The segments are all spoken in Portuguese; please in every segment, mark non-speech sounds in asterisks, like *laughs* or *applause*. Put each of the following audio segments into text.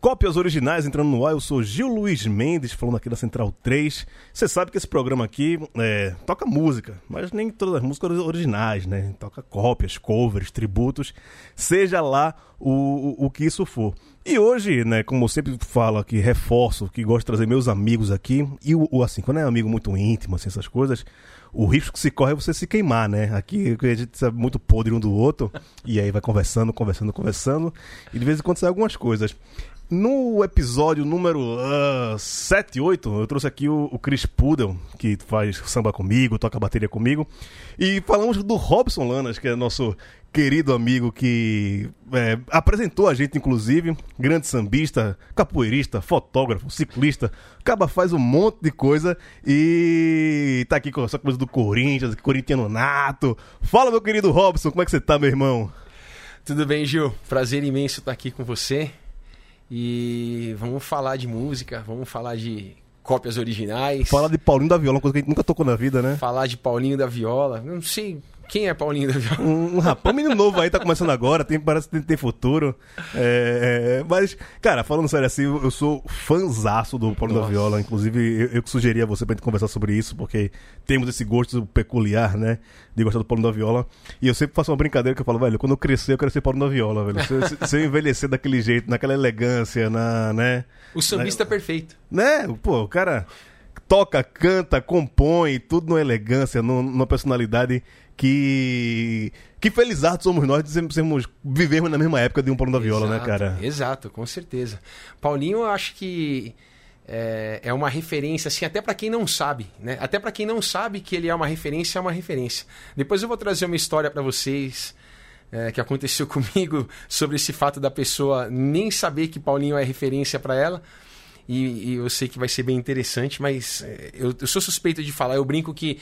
Cópias originais entrando no ar, eu sou Gil Luiz Mendes, falando aqui da Central 3. Você sabe que esse programa aqui é, toca música, mas nem todas as músicas originais, né? Toca cópias, covers, tributos, seja lá o, o, o que isso for. E hoje, né, como eu sempre falo aqui, reforço que gosto de trazer meus amigos aqui, e o, o assim, quando é amigo muito íntimo, assim, essas coisas, o risco que se corre é você se queimar, né? Aqui a gente sabe muito podre um do outro, e aí vai conversando, conversando, conversando, e de vez em quando sai algumas coisas. No episódio número uh, 7, 8, eu trouxe aqui o, o Chris Pudel, que faz samba comigo, toca bateria comigo. E falamos do Robson Lanas, que é nosso querido amigo que é, apresentou a gente, inclusive, grande sambista, capoeirista, fotógrafo, ciclista. Acaba faz um monte de coisa e tá aqui com essa coisa do Corinthians, corintiano nato. Fala, meu querido Robson, como é que você tá, meu irmão? Tudo bem, Gil? Prazer imenso estar aqui com você. E vamos falar de música, vamos falar de cópias originais. Falar de Paulinho da Viola, uma coisa que a gente nunca tocou na vida, né? Falar de Paulinho da Viola. Não sei quem é Paulinho da Viola? Um, um rapaz, um menino novo aí, tá começando agora, tem, parece que tem, tem futuro. É, é, mas, cara, falando sério assim, eu sou fãzaço do Paulinho Nossa. da Viola. Inclusive, eu, eu sugeri a você pra gente conversar sobre isso, porque temos esse gosto peculiar, né? De gostar do Paulinho da Viola. E eu sempre faço uma brincadeira que eu falo, velho, quando eu crescer, eu quero ser Paulinho da Viola, velho. Se, se, se eu envelhecer daquele jeito, naquela elegância, na, né? O sambista na, perfeito. Né? Pô, o cara toca, canta, compõe, tudo numa elegância, numa personalidade que que felizardos somos nós de sermos, vivermos na mesma época de um Paulinho da Viola, né, exato, né, cara? Exato, com certeza. Paulinho, eu acho que é, é uma referência, assim, até para quem não sabe, né? Até para quem não sabe que ele é uma referência, é uma referência. Depois eu vou trazer uma história para vocês é, que aconteceu *laughs* comigo sobre esse fato da pessoa nem saber que Paulinho é referência para ela. E, e, eu sei que vai ser bem interessante, mas é, eu, eu sou suspeito de falar. Eu brinco que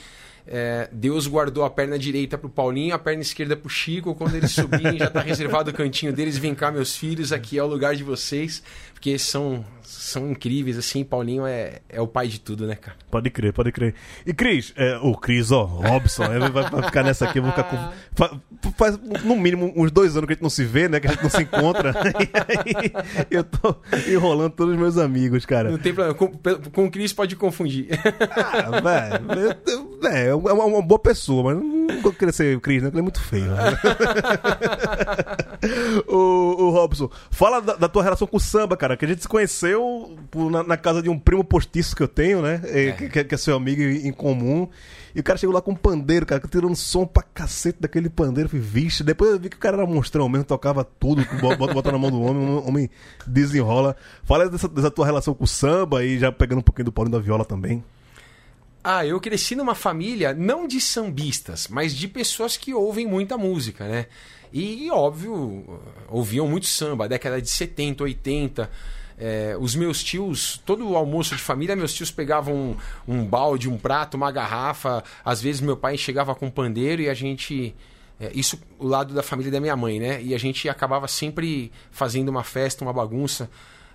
é, Deus guardou a perna direita pro Paulinho, a perna esquerda pro Chico. Quando eles subirem, *laughs* já tá reservado o cantinho deles. Vem cá, meus filhos, aqui é o lugar de vocês. Porque são, são incríveis, assim. Paulinho é, é o pai de tudo, né, cara? Pode crer, pode crer. E Cris, é, o Cris, ó, Robson, vai, vai, ficar nessa aqui, eu vou ficar. Faz, faz, no mínimo uns dois anos que a gente não se vê, né? Que a gente não se encontra. *laughs* e aí eu tô enrolando todos os meus amigos, cara. Não tem problema. Com, com o Cris pode confundir. ah, velho. É, é uma, uma, boa pessoa, mas não vou querer ser o Cris, né? Ele é muito feio. Né? *laughs* o, o Robson, fala da, da, tua relação com o samba, cara, que a gente se conheceu na, na casa de um primo postiço que eu tenho, né? É. Que, que, é seu amigo em comum. E o cara chegou lá com um pandeiro, cara, tirando som pra cacete daquele pandeiro. Fui, vixe. Depois eu vi que o cara era monstrão mesmo, tocava tudo, *laughs* bota, bota na mão do homem, o homem desenrola. Fala dessa, dessa tua relação com o samba e já pegando um pouquinho do Paulinho da Viola também. Ah, eu cresci numa família não de sambistas, mas de pessoas que ouvem muita música, né? E, óbvio, ouviam muito samba, década de 70, 80. É, os meus tios, todo o almoço de família, meus tios pegavam um, um, balde, um prato, uma garrafa. Às vezes meu pai chegava com um pandeiro e a gente. É, isso o lado da família da minha mãe, né? E a gente acabava sempre fazendo uma festa, uma bagunça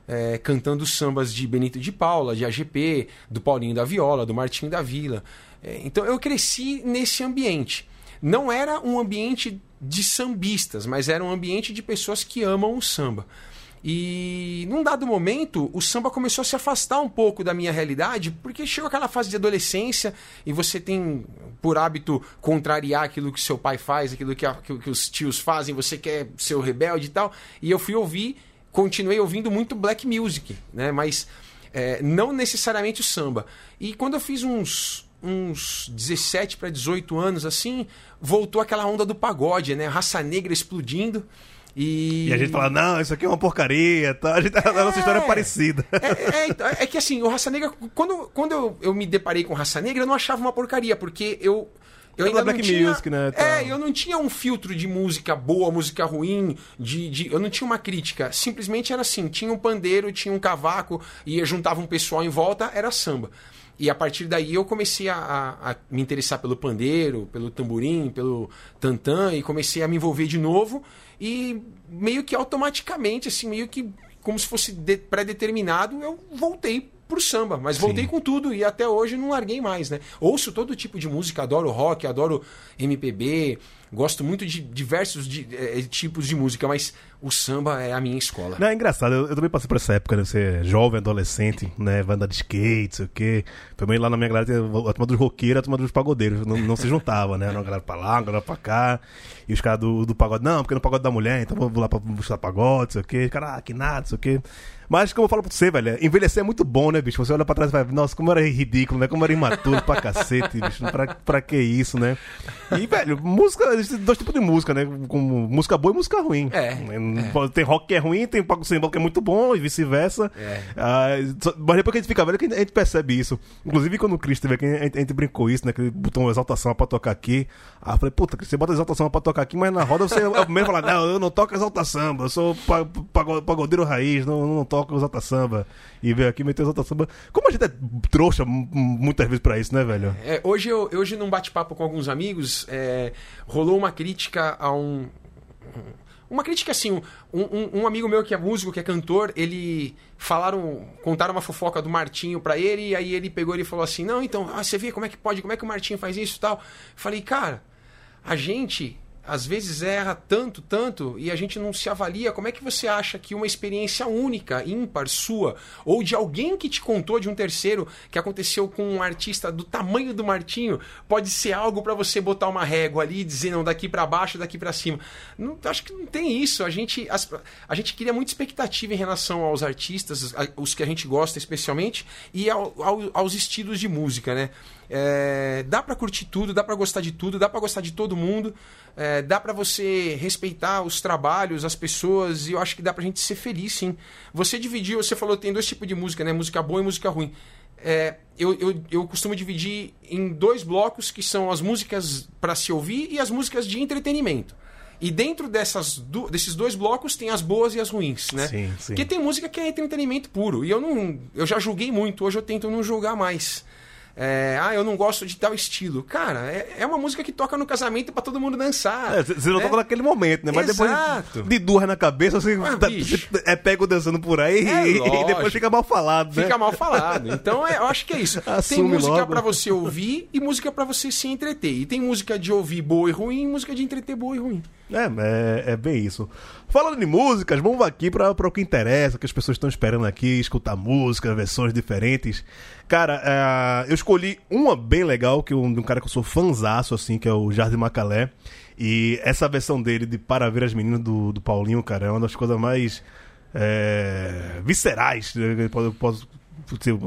é, cantando sambas de Benito de Paula, de AGP, do Paulinho da Viola, do Martinho da Vila. É, então eu cresci nesse ambiente. Não era um ambiente de sambistas, mas era um ambiente de pessoas que amam o samba. E num dado momento, o samba começou a se afastar um pouco da minha realidade, porque chegou aquela fase de adolescência e você tem por hábito contrariar aquilo que seu pai faz, aquilo que, a, que, que os tios fazem, você quer ser o rebelde e tal. E eu fui ouvir continuei ouvindo muito black music, né? Mas é, não necessariamente o samba. E quando eu fiz uns uns 17 para 18 anos assim, voltou aquela onda do pagode, né? Raça negra explodindo. E... e a gente fala, não, isso aqui é uma porcaria, tá? A, gente, a nossa história é parecida. É, é, então, é, que assim, o Raça Negra, quando, quando eu, eu me deparei com Raça Negra, eu não achava uma porcaria, porque eu eu ainda Black não tinha, Music, né? Tá. É, eu não tinha um filtro de música boa, música ruim, de, de, eu não tinha uma crítica. Simplesmente era assim, tinha um pandeiro, tinha um cavaco, e juntava um pessoal em volta, era samba. E a partir daí eu comecei a, a, a, me interessar pelo pandeiro, pelo tamborim, pelo tantã, e comecei a me envolver de novo. E meio que automaticamente, assim, meio que como se fosse pré-determinado, eu voltei pro samba, mas voltei Sim. com tudo e até hoje não larguei mais, né? Ouço todo tipo de música, adoro rock, adoro MPB, gosto muito de diversos de, é, tipos de música, mas o samba é a minha escola. Não, é engraçado, eu, eu também passei por essa época, né? Você é jovem, adolescente, né? Vai andar de skate, sei o quê. Também lá na minha galera a turma dos roqueiros, a turma dos pagodeiros. Não, não se juntava, né? Uma galera pra lá, uma galera pra cá. E os caras do, do pagode, não, porque no pagode da mulher, então vamos lá pra buscar pagode, sei o quê. Cara, ah, que nada, sei o quê. Mas, como eu falo pra você, velho, envelhecer é muito bom, né, bicho? Você olha pra trás e vai, nossa, como era ridículo, né? Como era imaturo pra cacete, bicho. Pra, pra que isso, né? E, velho, música, existem dois tipos de música, né? Como música boa e música ruim. É, é. Tem rock que é ruim, tem pago sem que é muito bom e vice-versa. É. Ah, mas depois que a gente fica velho, a gente percebe isso. Inclusive, quando o Chris teve aqui, a gente, a gente brincou isso, né? Que ele botou uma exaltação pra tocar aqui. Aí eu falei, puta, você bota exaltação pra tocar aqui, mas na roda você é o primeiro a falar, não, eu não toco exaltação, eu sou pagodeiro raiz, não, não toco exalta samba e veio aqui meter exalta samba. Como a gente é trouxa muitas vezes pra isso, né, velho? É, hoje, eu, hoje num bate-papo com alguns amigos, é, rolou uma crítica a um. Uma crítica assim, um, um, um, amigo meu que é músico, que é cantor, ele falaram, contaram uma fofoca do Martinho pra ele, e aí ele pegou e falou assim: Não, então, ah, você vê como é que pode, como é que o Martinho faz isso tal. Falei, cara, a gente às vezes erra tanto, tanto, e a gente não se avalia. Como é que você acha que uma experiência única, ímpar, sua, ou de alguém que te contou de um terceiro que aconteceu com um artista do tamanho do Martinho, pode ser algo para você botar uma régua ali e dizer, não, daqui para baixo, daqui para cima? Não, acho que não tem isso. A gente, as, a gente cria muita expectativa em relação aos artistas, os que a gente gosta especialmente, e ao, ao, aos estilos de música, né? É, dá para curtir tudo, dá para gostar de tudo, dá para gostar de todo mundo, é, dá para você respeitar os trabalhos, as pessoas, e eu acho que dá pra gente ser feliz, sim. Você dividiu, você falou tem dois tipos de música, né? Música boa e música ruim. É, eu, eu, eu costumo dividir em dois blocos que são as músicas para se ouvir e as músicas de entretenimento. E dentro dessas do, desses dois blocos tem as boas e as ruins, né? Sim, sim. Porque tem música que é entretenimento puro. E eu não. Eu já julguei muito, hoje eu tento não julgar mais. É, ah, eu não gosto de tal estilo. Cara, é, é uma música que toca no casamento para todo mundo dançar. Você é, não toca naquele momento, né? Mas Exato. depois de duas na cabeça, você, ah, tá, você é pego dançando por aí é, e, *laughs* depois fica mal falado, né? Fica mal falado. Então é, eu acho que é isso. *laughs* Assume tem música para você ouvir e música para você se entreter. E tem música de ouvir boa e ruim e música de entreter boa e ruim. É, é, é, bem isso. Falando de músicas, vamos aqui para o que interessa, que as pessoas estão esperando aqui, escutar música, versões diferentes. Cara, é, eu escolhi uma bem legal, que um, um cara que eu sou fanzaço, assim, que é o Jardim Macalé. E essa versão dele de Para Ver as Meninas do, do Paulinho, cara, é uma das coisas mais é, viscerais. Né, eu posso, posso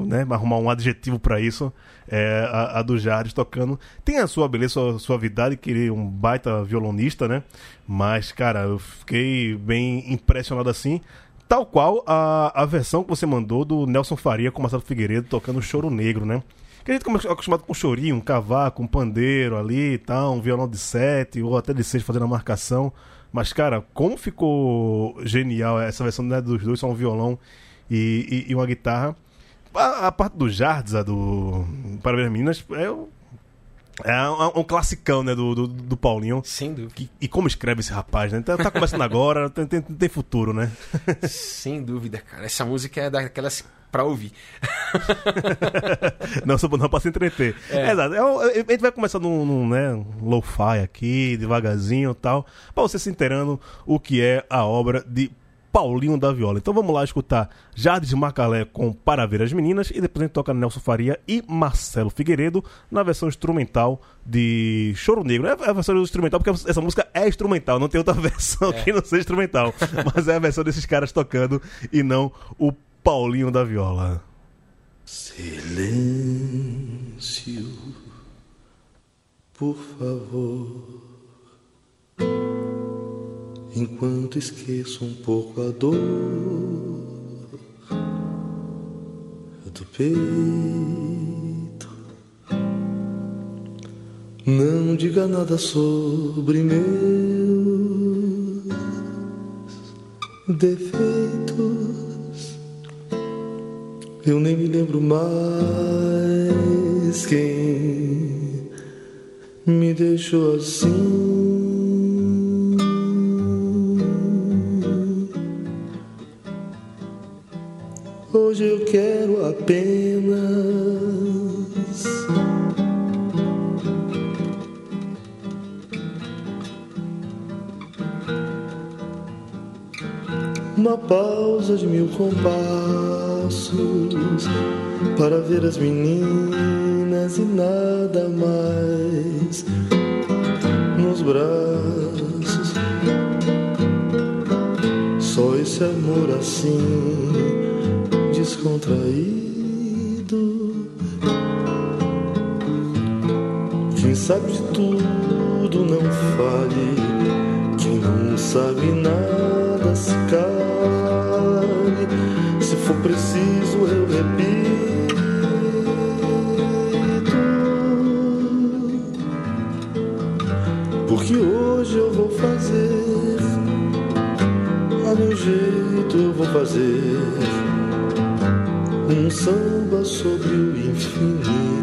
né, arrumar um adjetivo para isso é, a, a, do Jardim tocando. Tem a sua beleza, sua suavidade, que ele é um baita violonista, né? Mas, cara, eu fiquei bem impressionado assim. Tal qual a, a versão que você mandou do Nelson Faria com Marcelo Figueiredo tocando Choro Negro, né? Que a gente é acostumado com chorinho, um cavaco, um pandeiro ali e tal, um violão de sete, ou até de seis fazendo a marcação. Mas, cara, como ficou genial essa versão né, dos dois, só um violão e, e, e uma guitarra. A, a parte do Jardim, do Para Ver Minas, é, é um, um classicão, né, do, do, do Paulinho. Sem dúvida. E, e, como escreve esse rapaz, né? Tá, tá começando agora, *laughs* tem, tem, tem, futuro, né? Sem dúvida, cara. Essa música é daquelas pra ouvir. *laughs* não, só não pra se entreter. É. Exato. É, a gente vai começar num, num né, lo-fi aqui, devagarzinho e tal, pra você se inteirando o que é a obra de Paulinho da Viola. Então vamos lá escutar Jardim de Macalé com Para Ver as Meninas e depois a gente toca Nelson Faria e Marcelo Figueiredo na versão instrumental de Choro Negro. É a versão instrumental porque essa música é instrumental, não tem outra *laughs* versão é. que não seja instrumental. mas é a versão desses caras tocando e não o Paulinho da Viola. Silêncio, por favor enquanto esqueço um pouco a dor do peito. Não diga nada sobre meus defeitos. Eu nem me lembro mais quem me deixou assim. Hoje eu quero apenas uma pausa de mil compassos para ver as meninas e nada mais nos braços. Só esse amor assim descontraído. Quem sabe de tudo não fale. Quem não sabe nada se cale. Se for preciso, eu repito. Porque hoje eu vou fazer. A meu jeito eu vou fazer um samba sobre o infinito.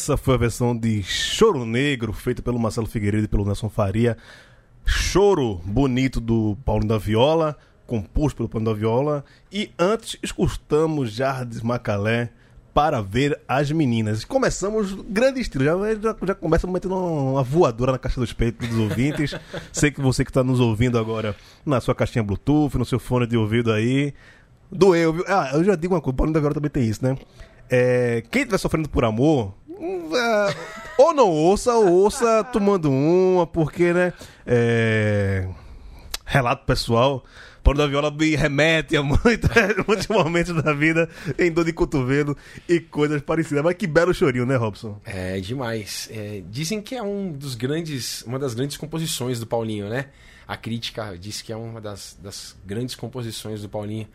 Essa foi a versão de Choro Negro, feita pelo Marcelo Figueiredo e pelo Nelson Faria. Choro bonito do Paulinho da Viola, composto pelo Paulinho da Viola. E antes, escutamos Jardim Macalé para ver as meninas. Começamos grande estilo, já, já, já começa metendo uma voadora na caixa dos peitos dos ouvintes. *laughs* Sei que você que está nos ouvindo agora na sua caixinha Bluetooth, no seu fone de ouvido aí. Doeu, viu? Ah, eu já digo uma coisa, o Paulinho da Viola também tem isso, né? É, quem estiver sofrendo por amor, ou não ouça, ou ouça tomando uma, porque, né? É, relato pessoal. Paulo da Viola me remete a muito, *laughs* muitos momentos da vida em dor de cotovelo e coisas parecidas. Mas que belo chorinho, né, Robson? É demais. É, dizem que é um dos grandes, uma das grandes composições do Paulinho, né? A crítica diz que é uma das, das grandes composições do Paulinho.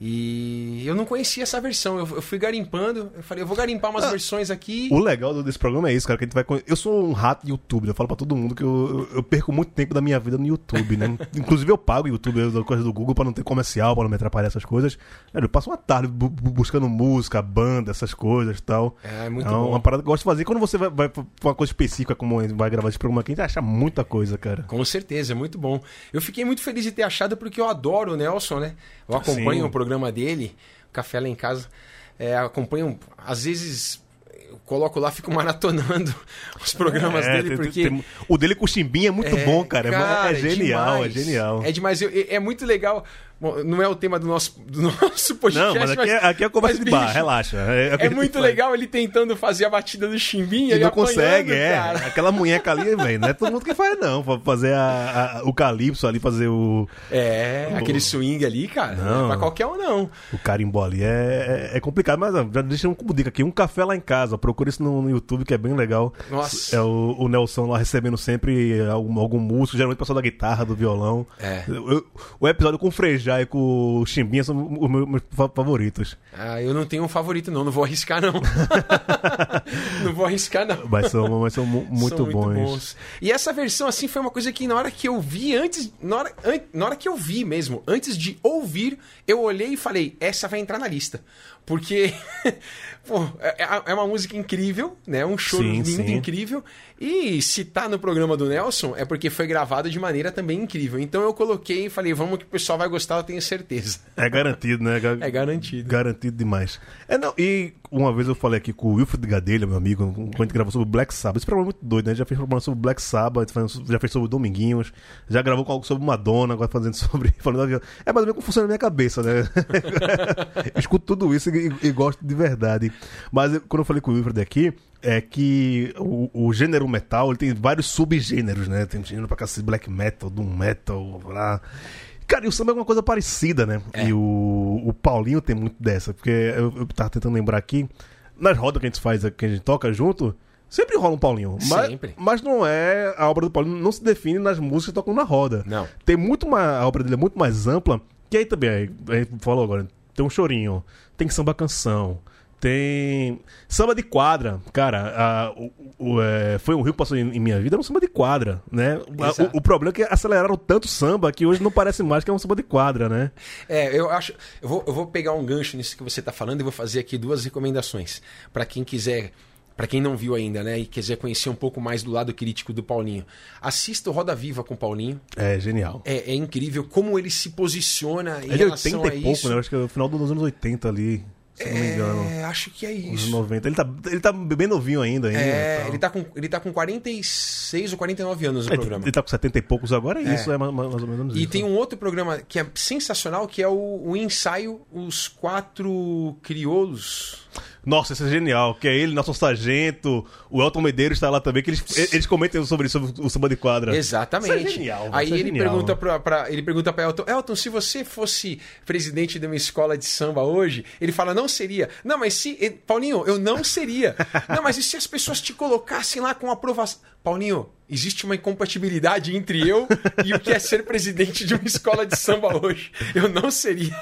E eu não conhecia essa versão. Eu, eu fui garimpando. Eu falei, eu vou garimpar umas Ah, versões aqui. O legal desse programa é isso, cara, que a gente vai. Eu sou um rato de YouTube, eu falo pra todo mundo que eu, eu- perco muito tempo da minha vida no YouTube, né? *laughs* Inclusive eu pago o YouTube, coisa do Google, pra não ter comercial, pra não me atrapalhar essas coisas. Eu passo uma tarde bu- bu- buscando música, banda, essas coisas e tal. É, muito é bom. uma parada que eu gosto de fazer. Quando você vai, vai pra uma coisa específica, como vai gravar esse programa aqui, a gente acha muita coisa, cara. Com certeza, é muito bom. Eu fiquei muito feliz de ter achado porque eu adoro o Nelson, né? Eu acompanho Sim. o programa dele, Café lá em casa. É, acompanho, às vezes eu coloco lá, fico *laughs* maratonando os programas É, dele, tem- porque. tem- o dele com o Chimbinha é muito É, bom, cara. É- cara, é genial, demais. é genial. É demais. Eu- É, é muito legal. Bom, não é o tema do nosso, do nosso *laughs* podcast, Não, mas aqui, é- aqui é conversa mas, de bar, bicho, relaxa. É, o É gente muito legal ele tentando fazer a batida do chimbinha E e, não consegue, é. cara. *laughs* Aquela munheca ali, velho, não é todo mundo que faz, não. Fazer a- a- o calypso ali, fazer o, É, aquele swing ali, cara. Não, Não. é pra qualquer um, não. o carimbó ali. É, é, é complicado, mas já deixa um como dica aqui. Um café lá em casa. Procura isso no, no YouTube, que é bem legal. Nossa. É o, o Nelson lá recebendo sempre algum, algum músico, geralmente o pessoal da guitarra, do violão. É. Eu- o episódio com o Frejá e com o Chimbinha são os meus, meus fa- favoritos. Ah, eu não tenho um favorito, não. Não vou arriscar, não. *laughs* não vou arriscar, não. Mas são, mas são mu- muito, São bons. E essa versão, assim, foi uma coisa que na hora que eu vi, antes. Na hora, an- na hora que eu vi mesmo, antes de ouvir, eu olhei e falei: essa vai entrar na lista. Porque, *laughs* pô, é, é uma música incrível, né? Um show Sim, lindo, sim. incrível. E se tá no programa do Nelson, é porque foi gravado de maneira também incrível. Então eu coloquei e falei: vamos que o pessoal vai gostar, eu tenho certeza. É garantido, né? Ga- *laughs* É garantido. Garantido demais. É, não, e uma vez eu falei aqui com o Wilfred Gadelha, meu amigo, quando a gente gravou sobre Black Sabbath. Esse programa é muito doido, né? Já fez programa sobre Black Sabbath, já fez sobre Dominguinhos, já gravou algo sobre Madonna, agora fazendo sobre. *laughs* Falando. É mais ou menos como funciona na minha cabeça, né? *laughs* Escuto tudo isso e, e gosto de verdade. Mas quando eu falei com o Wilfred aqui, é que o, o gênero metal ele tem vários subgêneros, né? Tem gênero pra cacete, black metal, doom metal, lá. Cara, e o samba é uma coisa parecida, né? É. E o, o Paulinho tem muito dessa, porque eu, eu tava tentando lembrar aqui, nas rodas que a gente faz, que a gente toca junto, sempre rola um Paulinho. Mas, Sempre. mas não é. A obra do Paulinho não se define nas músicas que tocam na roda. Não. Tem muito mais. A obra dele é muito mais ampla, que aí também, aí, a gente falou agora, tem um chorinho, tem samba canção. Tem samba de quadra, cara. a- o, o, é, foi um rio que passou em, em minha vida, era um samba de quadra, né? O, o problema é que aceleraram tanto o samba que hoje não parece mais que é um samba de quadra, né? É, eu acho. Eu vou, eu vou pegar um gancho nisso que você está falando e vou fazer aqui duas recomendações. Para quem quiser. Pra quem não viu ainda, né, e quiser conhecer um pouco mais do lado crítico do Paulinho, assista o Roda Viva com o Paulinho. É genial. É, é incrível como ele se posiciona em É de relação 80 a e pouco, isso. né? Eu Acho que é o final dos anos 80 ali, se não me engano. É, acho que é isso. 90. Ele tá, ele tá bem novinho ainda. ainda É, tal. ele tá, com, ele tá com 46 ou 49 anos no É, programa. ele tá com 70 e poucos agora, é isso, é, mais, mais ou menos E isso. tem um outro programa que é sensacional, que é o, o ensaio Os Quatro Crioulos. Nossa, isso é genial. Que é ele, Nelson Sargento, o Elton Medeiros tá lá também, que eles, eles comentam sobre isso, sobre o samba de quadra. Exatamente. Isso é genial. Aí é ele, genial. pergunta pra, pra- ele pergunta pra Elton, Elton, se você fosse presidente de uma escola de samba hoje, ele fala, não seria. Não, mas se. eh, Paulinho, eu não seria. *laughs* não, mas e se as pessoas te colocassem lá com aprovação? Paulinho, existe uma incompatibilidade entre eu e o que é ser presidente de uma escola de samba hoje. Eu não seria.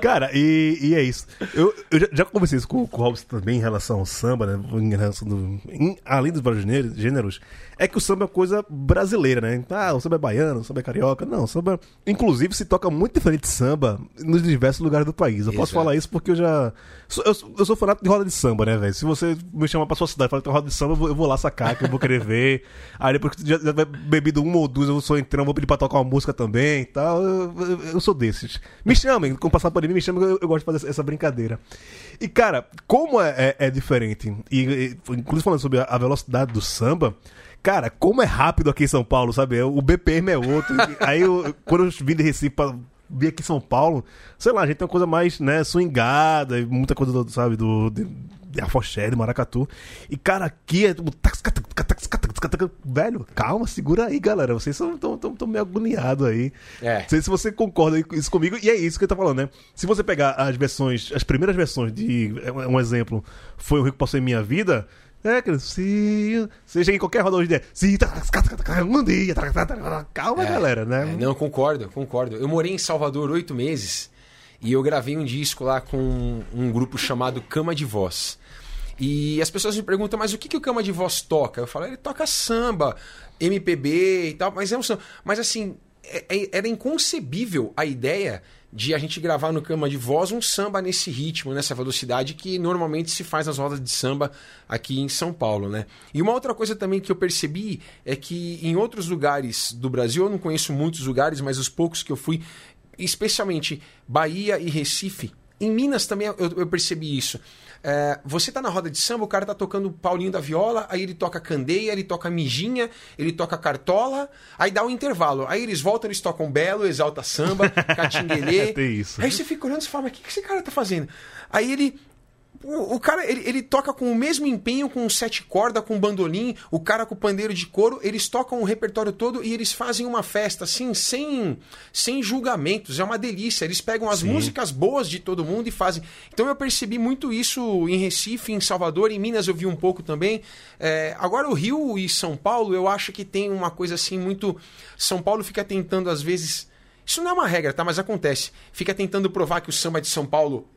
Cara, e, e é isso. Eu, eu já, já conversei isso com, com o Robson também em relação ao samba, né? Em relação do, em- além dos vários gêneros- gêneros, é que o samba é coisa brasileira, né? Ah, o samba é baiano, o samba é carioca. Não, o samba. Inclusive, se toca muito diferente de samba nos diversos lugares do país. Eu posso Exato. falar isso porque eu já. Eu, sou- eu sou fanático de roda de samba, né, velho? Se você me chamar pra sua cidade e falar que tem roda de samba, eu vou, eu vou lá sacar, que eu vou querer ver. Aí depois que já, já vai bebido uma ou duas, eu sou entrando, vou pedir pra tocar uma música também e tal. Eu, eu- eu sou desses. Me chamem, quando passar por mim, me chamem, eu, eu gosto de fazer essa brincadeira. E, cara, como é, é- é diferente, e, e, inclusive falando sobre a velocidade do samba. Cara, como é rápido aqui em São Paulo, sabe? O BPM é outro. *laughs* Aí, eu, quando eu vim de Recife pra vir aqui em São Paulo, sei lá, a gente tem uma coisa mais, né, swingada, muita coisa, do, sabe, do. De, de afoxé, de maracatu. E, cara, aqui é tipo. Velho, calma, segura aí, galera. Vocês estão tão, tão, tão meio agoniados aí. É. Não sei se você concorda com isso comigo, e é isso que ele tá falando, né? Se você pegar as versões, as primeiras versões de. Um um exemplo, foi o Rico Passou em Minha Vida. É, que se você chega em qualquer roda hoje se um dia, calma, galera, né? É, não, concordo, concordo. Eu morei em Salvador oito meses e eu gravei um disco lá com um grupo chamado Cama de Voz. E as pessoas me perguntam, mas o que, que o Cama de Voz toca? Eu falo, ele toca samba, MPB e tal, mas é um samba. Mas assim, é- é- era inconcebível a ideia de a gente gravar no Cama de Voz um samba nesse ritmo, nessa velocidade que normalmente se faz nas rodas de samba aqui em São Paulo, né? E uma outra coisa também que eu percebi é que em outros lugares do Brasil, eu não conheço muitos lugares, mas os poucos que eu fui, especialmente Bahia e Recife, em Minas também eu, eu percebi isso. É, você tá na roda de samba, o cara tá tocando Paulinho da Viola, aí ele toca Candeia, ele toca Mijinha, ele toca Cartola, aí dá um intervalo. Aí eles voltam, eles tocam Belo, Exalta Samba, *laughs* Catinguelê. Tem isso. Aí você fica olhando e fala, mas o que, que esse cara tá fazendo? Aí ele. O, o cara, ele, ele toca com o mesmo empenho, com sete cordas, com bandolim, o cara com pandeiro de couro, eles tocam o repertório todo e eles fazem uma festa, assim, sem, sem julgamentos, é uma delícia. Eles pegam as Sim. músicas boas de todo mundo e fazem. Então eu percebi muito isso em Recife, em Salvador, em Minas eu vi um pouco também. É, agora o Rio e São Paulo, eu acho que tem uma coisa assim muito. São Paulo fica tentando, às vezes. Isso não é uma regra, tá? Mas acontece. Fica tentando provar que o samba de São Paulo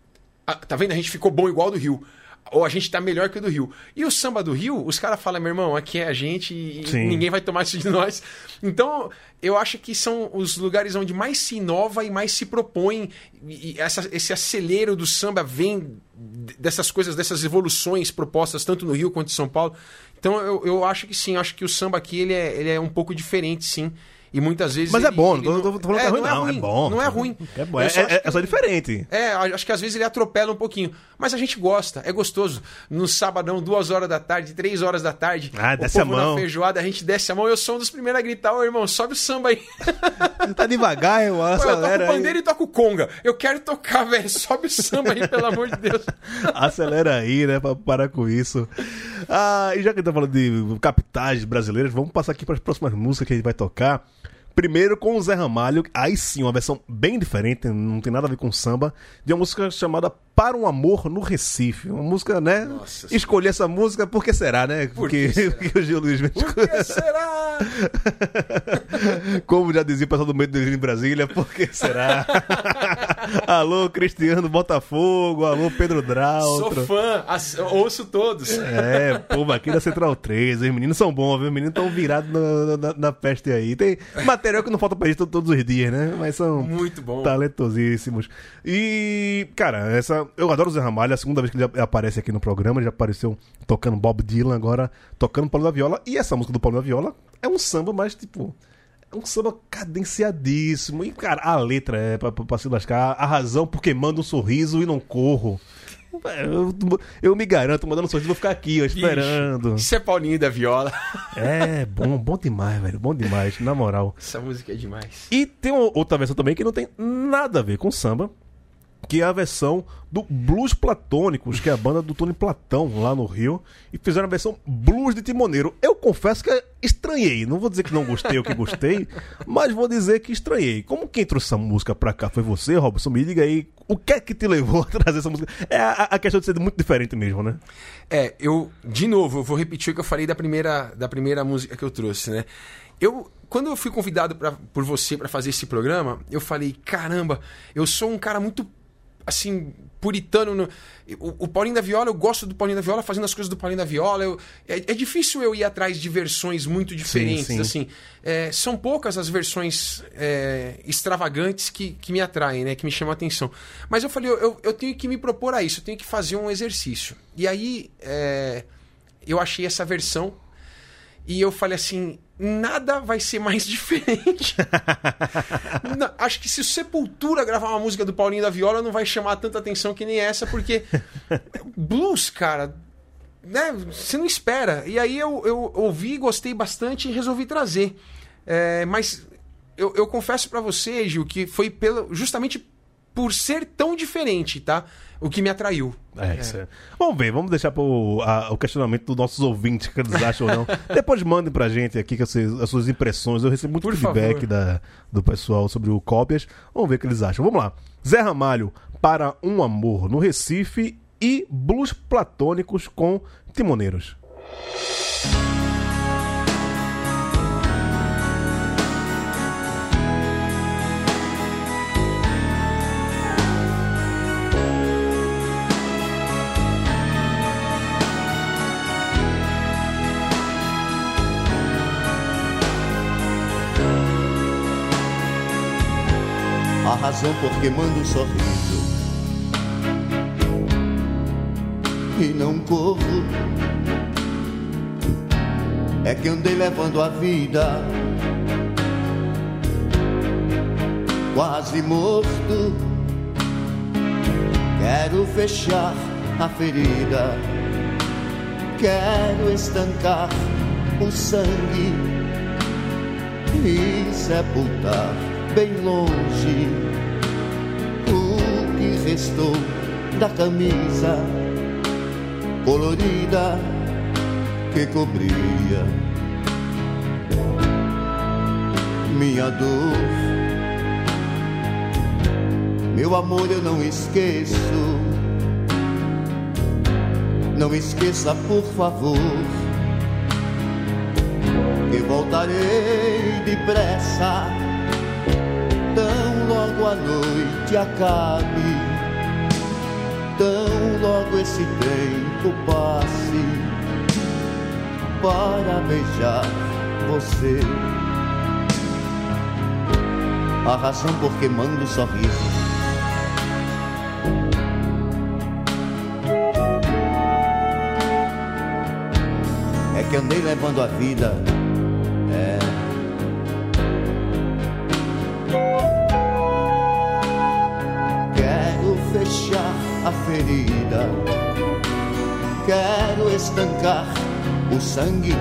ah, tá vendo? A gente ficou bom igual do Rio. Ou a gente tá melhor que o do Rio. E o samba do Rio, os caras falam, meu irmão, aqui é a gente e Sim. ninguém vai tomar isso de nós. Então, eu acho que são os lugares onde mais se inova e mais se propõe. E essa- esse acelero do samba vem dessas coisas, dessas evoluções propostas tanto no Rio quanto em São Paulo. Então, eu, eu acho que sim, acho que o samba aqui ele é, ele é um pouco diferente, sim. E muitas vezes. Mas é bom, não tô, tô falando que é ruim, não. É bom. Não é ruim. É, bom. Eu É, só acho é- que é só diferente. é, acho que às vezes ele atropela um pouquinho. Mas a gente gosta, é gostoso. No sabadão, duas horas da tarde, três horas da tarde. Ah, o desce a mão. na feijoada, a gente desce a mão. Eu sou um dos primeiros a gritar, ô irmão, sobe o samba aí. *laughs* Tá devagar, irmão. *laughs* Pô, eu toco aí. pandeiro e toco conga. Eu quero tocar, *laughs* velho. Sobe o samba aí, pelo amor de Deus. Acelera aí, né? Pra parar com isso. Ah, e já que a gente tá falando de capitais brasileiras, vamos passar aqui para as próximas músicas que a gente vai tocar. Primeiro com o Zé Ramalho, aí sim, uma versão bem diferente, não tem nada a ver com samba, de uma música chamada Para um Amor no Recife. Uma música, né? Nossa Escolhi essa música porque será, né? Por Porque, que será? *laughs* porque o Gil Luiz Por que será? *laughs* Como já dizia o pessoal do meio do em Brasília, por que será? *laughs* alô, Cristiano Botafogo, alô, Pedro Sou Drautro. fã, ouço todos. É, povo aqui da Central 3, os meninos são bons, viu? Os meninos estão virados na, na, na peste aí. Tem material que não falta pra eles to- todos os dias, né? Mas são Muito bom. talentosíssimos. E, cara, essa. Eu adoro o Zé Ramalho, é a segunda vez que ele aparece aqui no programa, ele já apareceu tocando Bob Dylan, agora tocando Paulo da Viola. E essa música do Paulo da Viola é um samba, mas, tipo. É um samba cadenciadíssimo. E, cara, a letra é pra, pra, pra se lascar. A razão porque manda um sorriso e não corro. Eu, eu me garanto, mandando um sorriso, vou ficar aqui, ó, esperando. Isso é Paulinho da Viola. *laughs* É, bom, bom demais, velho. Bom demais, na moral. Essa música é demais. E tem outra versão também que não tem nada a ver com samba, que é a versão do Blues Platônicos, que é a banda do Tony Platão lá no Rio, e fizeram a versão Blues de Timoneiro. Eu confesso que estranhei, não vou dizer que não gostei ou que gostei, *laughs* mas vou dizer que estranhei. Como quem trouxe essa música pra cá foi você, Robson? Me diga aí O que é que te levou a trazer essa música? É a, a questão de ser muito diferente mesmo, né? É, eu, de novo, eu vou repetir o que eu falei da primeira, da primeira música que eu trouxe, né? Eu, quando eu fui convidado pra, por você para fazer esse programa, eu falei, caramba, eu sou um cara muito assim, puritano. No... O, o, Paulinho da Viola, eu gosto do Paulinho da Viola fazendo as coisas do Paulinho da Viola. Eu... É, é, difícil eu ir atrás de versões muito diferentes. Sim, sim. assim é, São poucas as versões é, extravagantes que, que me atraem, né? Que me chamam a atenção. Mas eu falei, eu, eu tenho que me propor a isso, eu tenho que fazer um exercício. E aí é, eu achei essa versão e eu falei assim: nada vai ser mais *laughs* diferente. não, acho que se o Sepultura gravar uma música do Paulinho da Viola, não vai chamar tanta atenção que nem essa, porque *laughs* blues, cara, né, você não espera. E aí eu, eu ouvi, gostei bastante e resolvi trazer. É, mas eu, eu confesso para você, Gil, que foi pelo, justamente por ser tão diferente, tá? o que me atraiu. É, isso é. Vamos ver, vamos deixar pro, a, o questionamento dos nossos ouvintes, que eles acham ou não. *laughs* Depois mandem pra gente aqui as, as suas impressões. Eu recebo muito Por feedback da, do pessoal sobre o Cópias. Vamos ver o que eles acham. Vamos lá. Zé Ramalho, para um amor no Recife e blues platônicos com timoneiros. Razão porque mando um sorriso e não corro. É que andei levando a vida quase morto. Quero fechar a ferida, quero estancar o sangue e sepultar bem longe o que restou da camisa colorida que cobria minha dor. Meu amor, eu não esqueço. Não esqueça, por favor, que voltarei depressa logo a noite acabe, tão logo esse tempo passe para beijar você. A razão por que mando sorriso. É que andei levando a vida estancar o sangue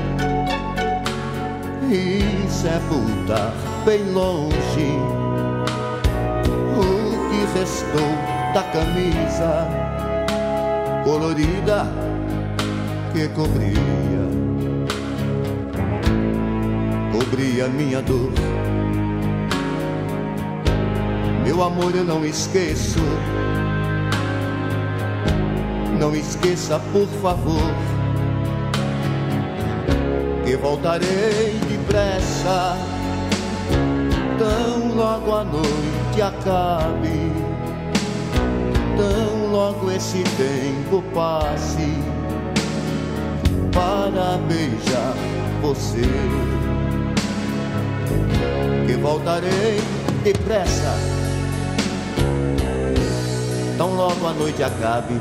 e sepultar bem longe. O que restou da camisa colorida que cobria, cobria minha dor. Meu amor, eu não esqueço. Não esqueça, por favor, voltarei depressa, tão logo a noite acabe, tão logo esse tempo passe, para beijar você. Que voltarei depressa, tão logo a noite acabe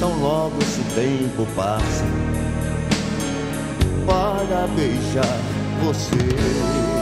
tão logo esse tempo passe beijar você.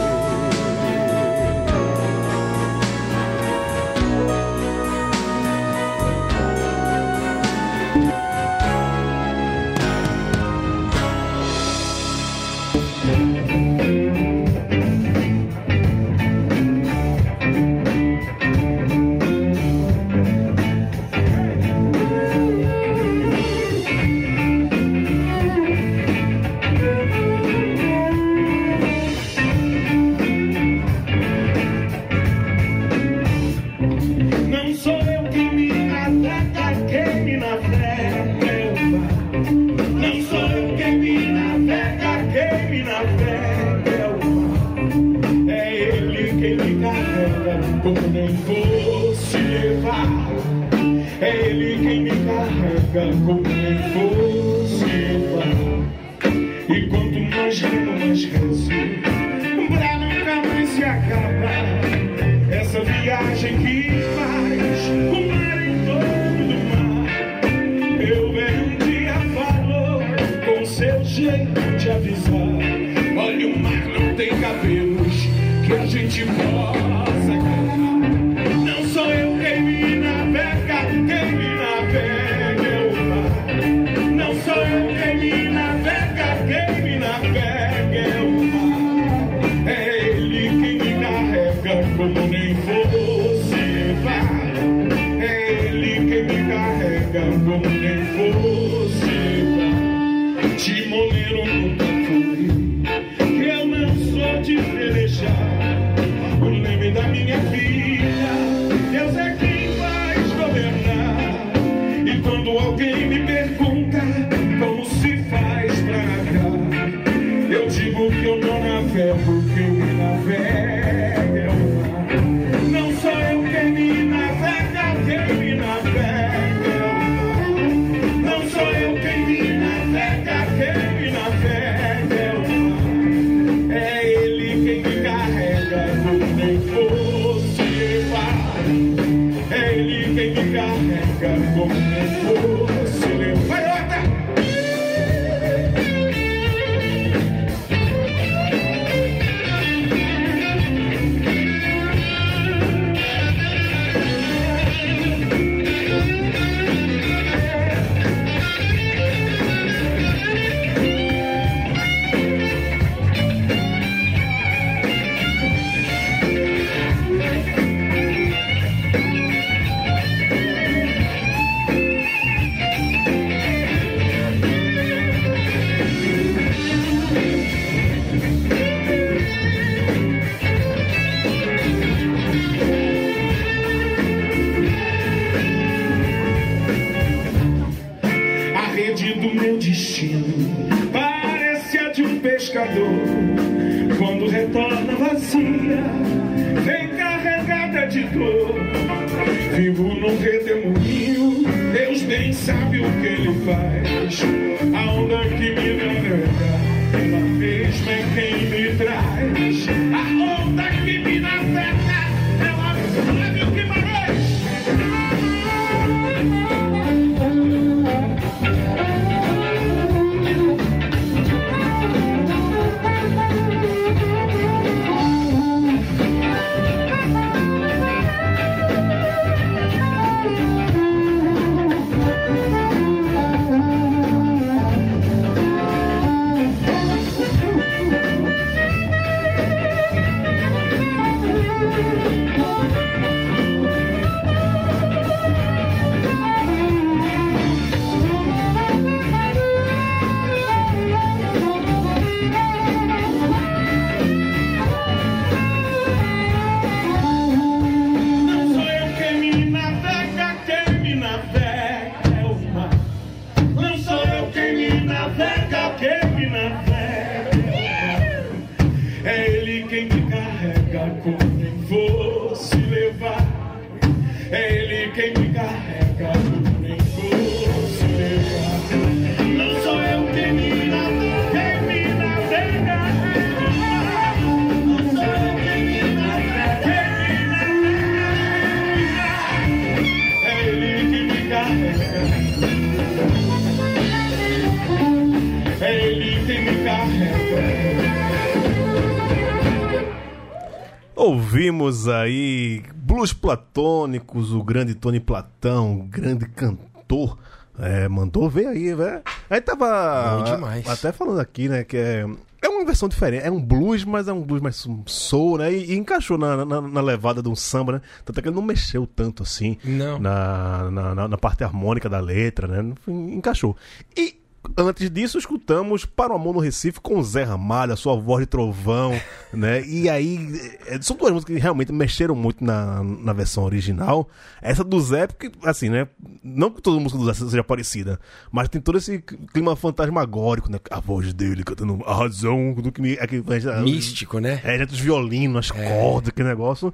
Ouvimos aí Blues Platônicos, o grande Tony Platão, o grande cantor. É, mandou ver aí, velho. Aí tava. Até falando aqui, né? Que é, é uma versão diferente. É um blues, mas é um blues mais soul, né? E, e encaixou na, na, na, levada de um samba, né? Tanto é que ele não mexeu tanto assim. Não. Na, na, na parte harmônica da letra, né? Encaixou. E Antes disso, escutamos Para o Amor no Recife com Zé Ramalho, a sua voz de trovão, *laughs* né? E aí, eh, são duas músicas que realmente mexeram muito na, na versão original. Essa do Zé, porque, assim, né? Não que toda música do Zé seja parecida, mas tem todo esse clima fantasmagórico, né? A voz dele cantando a razão do que me. É Místico, né? É, entre dos violinos, as é. cordas, aquele negócio.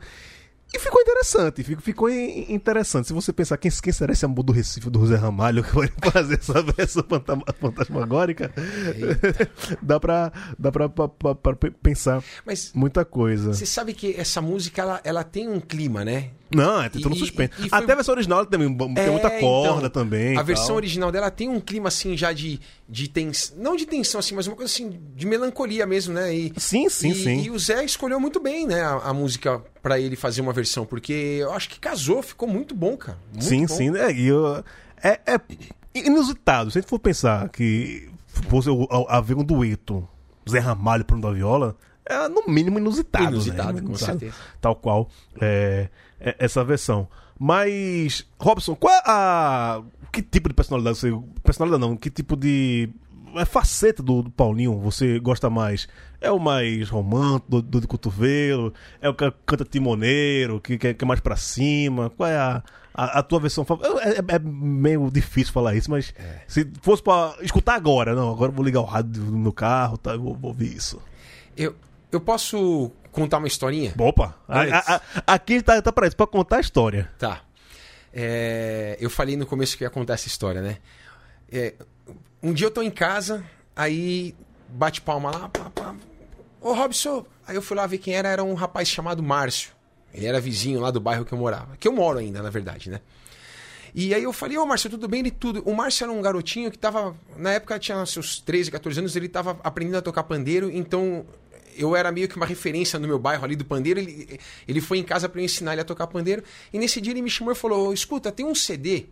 E ficou interessante, ficou, ficou in- interessante. Se você pensar quem, quem será esse amor do Recife do José Ramalho que vai fazer essa *laughs* versão fanta- fantasmagórica, *laughs* dá pra, dá pra, pra- pra- pra pensar Mas muita coisa. você sabe que essa música ela, ela tem um clima, né? Não, é tudo no E- suspense. e- e foi- Até a versão original tem, tem muita É, corda então, também. A versão tal. original dela tem um clima assim já de, de tensão. Não de tensão, assim, mas uma coisa assim, de melancolia mesmo, né? E, Sim, sim, sim. E o Zé escolheu muito bem, né, a, a música pra ele fazer uma versão, porque eu acho que casou, ficou muito bom, cara. Muito sim, bom. sim. É, e eu- é, é inusitado. Se a gente for pensar que fosse o- haver um dueto Zé Ramalho para da viola, é no mínimo inusitado. Inusitado, né? com Inusitado, certeza. Tal qual é essa versão. Mas, Robson, qual é a. Que tipo de personalidade você. Personalidade não, que tipo de. É faceta do, do Paulinho você gosta mais? É o mais romântico, do, do de cotovelo? É o que canta timoneiro, que, que, é- que é mais pra cima? Qual é a, a, a tua versão favorita? É, é- é meio difícil falar isso, mas se fosse pra escutar agora, não, agora eu vou ligar o rádio no meu carro, tá, eu vou, vou ouvir isso. Eu, eu posso contar uma historinha? Opa, a- a- a- aqui tá, tá pra isso, pra contar a história. Tá. É, eu falei no começo que ia contar essa história, né? É, um dia eu tô em casa, aí bate palma lá, pá, pá. Ô Robson, aí eu fui lá ver quem era, era um rapaz chamado Márcio. Ele era vizinho lá do bairro que eu morava. Que eu moro ainda, na verdade, né? E aí eu falei, ô Márcio, tudo bem? Ele tudo. O Márcio era um garotinho que tava. Na época tinha seus 13, 14 anos, ele tava aprendendo a tocar pandeiro, então eu era meio que uma referência no meu bairro ali do pandeiro. Ele, ele foi em casa para eu ensinar ele a tocar pandeiro. E nesse dia ele me chamou e falou: escuta, tem um CD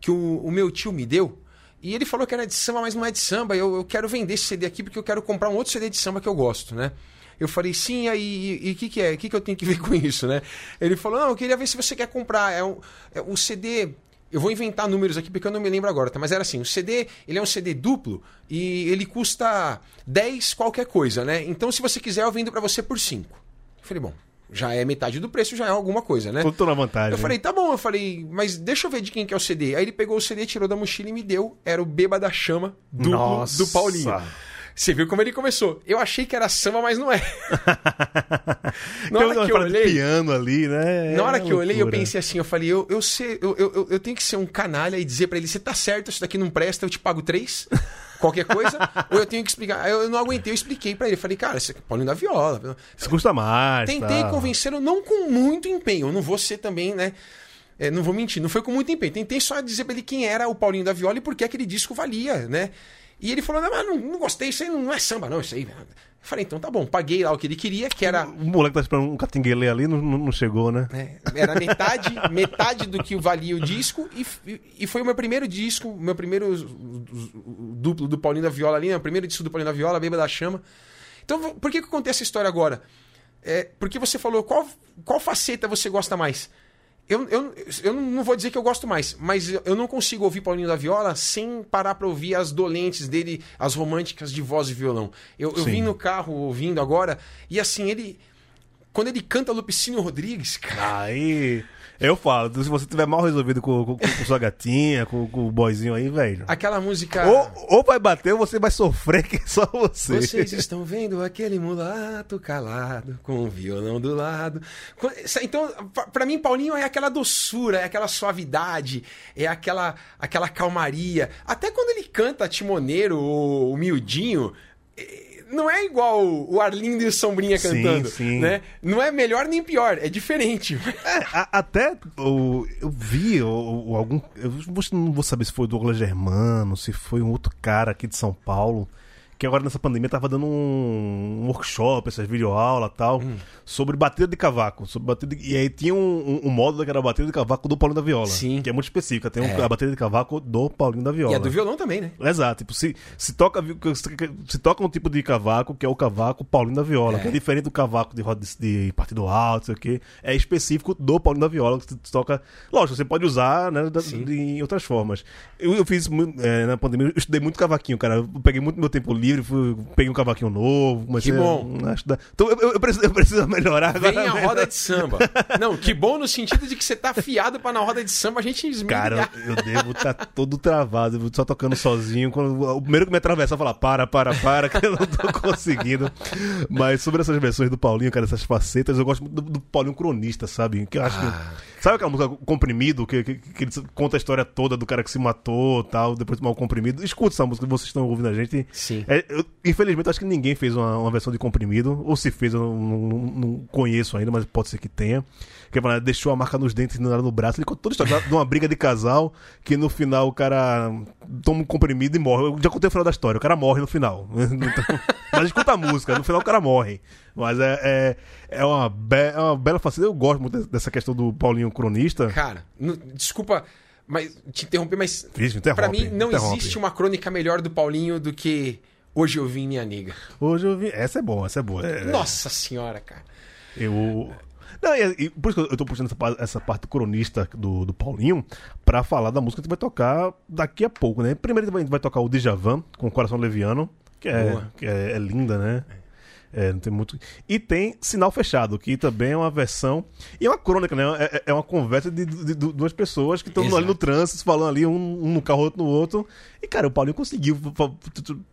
que o, o meu tio me deu. E ele falou que era de samba, mas não é de samba. Eu, eu quero vender esse CD aqui porque eu quero comprar um outro CD de samba que eu gosto, né? Eu falei, sim, aí, e o que, que é? O que, que eu tenho que ver com isso, né? Ele falou, não, eu queria ver se você quer comprar. É um, é, o CD. Eu vou inventar números aqui porque eu não me lembro agora, tá? Mas era assim, o CD, ele é um CD duplo e ele custa 10 qualquer coisa, né? Então, se você quiser, eu vendo pra você por 5. Eu falei, bom, já é metade do preço, já é alguma coisa, né? Tô na vantagem. Eu falei, tá bom, eu falei, mas deixa eu ver de quem que é o CD. Aí ele pegou o CD, tirou da mochila e me deu. Era o Beba da Chama duplo Nossa. do Paulinho. Você viu como ele começou? Eu achei que era samba, mas não é. *laughs* Na hora que eu olhei, piano ali, né? na hora que eu olhei, eu pensei assim, eu falei, eu, eu, sei, eu, eu, eu- tenho que ser um canalha e dizer pra ele, você tá certo, isso daqui não presta, eu te pago três, qualquer coisa, *laughs* ou eu tenho que explicar. Eu não aguentei, eu expliquei pra ele, falei, cara, esse aqui é Paulinho da Viola. Isso custa mais. Tentei tá. convencê-lo, não com muito empenho. Eu não vou ser também, né? é, não vou mentir, não foi com muito empenho. Tentei só dizer pra ele quem era o Paulinho da Viola e por que aquele disco valia, né? E ele falou: não, mas não, não gostei, isso aí não é samba, não, isso aí. Eu falei, então tá bom, paguei lá o que ele queria, que era. O moleque tá esperando um catinguele ali, não, não chegou, né? né, era *laughs* metade, metade do que valia o disco e, e foi o meu primeiro disco, meu primeiro duplo do Paulinho da Viola ali, né, o primeiro disco do Paulinho da Viola, Beba da Chama. Então, por que, que eu contei essa história agora? É, porque você falou qual, qual faceta você gosta mais. Eu, eu, eu não vou dizer que eu gosto mais, mas eu- não consigo ouvir Paulinho da Viola sem parar pra ouvir as dolentes dele, as românticas de voz e violão. Eu, eu Sim. vim no carro ouvindo agora, e assim, ele. Quando ele canta Lupicínio Rodrigues, cara. Aí. Eu falo, se você tiver mal resolvido com, com, com sua gatinha, com, com o boyzinho aí, velho. Aquela música. Ou, ou vai bater ou você vai sofrer, que é só você. Vocês estão vendo aquele mulato calado com o violão do lado. Então, pra- pra mim, Paulinho é aquela doçura, é aquela suavidade, é aquela, aquela calmaria. Até quando ele canta Timoneiro ou Humildinho, não é igual o Arlindo e o Sombrinha Sim, cantando, sim. né? Não é melhor nem pior, é diferente. É, a- até o, eu vi o, algum. Eu não vou saber se foi o Douglas Germano, se foi um outro cara aqui de São Paulo, que agora nessa pandemia tava dando um, um workshop, essas videoaulas e tal, Hum. sobre batida de cavaco. Sobre batida de- e aí tinha um, um, um módulo que era a batida de cavaco do Paulinho da Viola. Sim. Que é muito específica. Tem um- É. a batida de cavaco do Paulinho da Viola. E é do violão também, né? Exato, tipo, se, se, toca, se toca um tipo de cavaco, que é o cavaco Paulinho da Viola, É. que é diferente do cavaco de, roda de, de partido alto, sei o quê, é específico do Paulinho da Viola, que se toca. Lógico, você pode usar né, da- de, em outras formas. Eu, eu fiz é, na pandemia, eu estudei muito cavaquinho, cara. Eu peguei muito meu tempo livre livre, fui, peguei um cavaquinho novo, comecei Que bom. a. Então eu, eu- preciso, *laughs* eu preciso melhorar agora. Vem a roda de samba. *laughs* Não, que bom no sentido de que você tá afiado pra na roda de samba a gente esmirilhar. Cara, eu, eu devo estar todo travado, eu só tocando sozinho. Quando, o primeiro que me atravessa, eu falar para, para, para, que eu não tô *laughs* conseguindo. Mas sobre essas versões do Paulinho, cara, essas facetas, eu gosto muito do, do Paulinho cronista, sabe? Que eu acho Ah. que. Sabe aquela música comprimido, que, que, que ele conta a história toda do cara que se matou tal, depois de tomar o comprimido? Escuta essa música que vocês estão ouvindo a gente. Sim. É, eu- infelizmente, acho que ninguém fez uma, uma versão de comprimido. Ou se fez, eu não, não- não conheço ainda, mas pode ser que tenha. Que fala, deixou a marca nos dentes e não era no braço. Ele contou toda a história de uma briga de casal que no final o cara toma um comprimido e morre. Eu já contei o final da história. O cara morre no final. *laughs* Então, mas escuta a música, no final o cara morre. Mas é, é, é, uma, be é uma bela facilidade. Eu gosto muito de- dessa questão do Paulinho cronista. Cara, desculpa mas, te interromper, mas Vixe, interrompe, pra mim não interrompe. existe uma crônica melhor do Paulinho do que Hoje Eu Vi Minha Nega. Hoje eu vi. Essa é boa, essa é boa. É- Nossa senhora, cara. Eu. Não, e, e por isso que eu tô puxando essa, essa parte cronista do, do Paulinho pra falar da música que vai tocar daqui a pouco, né? Primeiro a gente vai, tocar o Djavan com o Coração Leviano, que é, que é, é linda, né? É, não tem muito. E tem Sinal Fechado, que também é uma versão. E é uma crônica, né? É, é- é uma conversa de, de- de duas pessoas que estão ali no trânsito, falando ali, um, um no carro, outro no outro. E, cara, o Paulinho conseguiu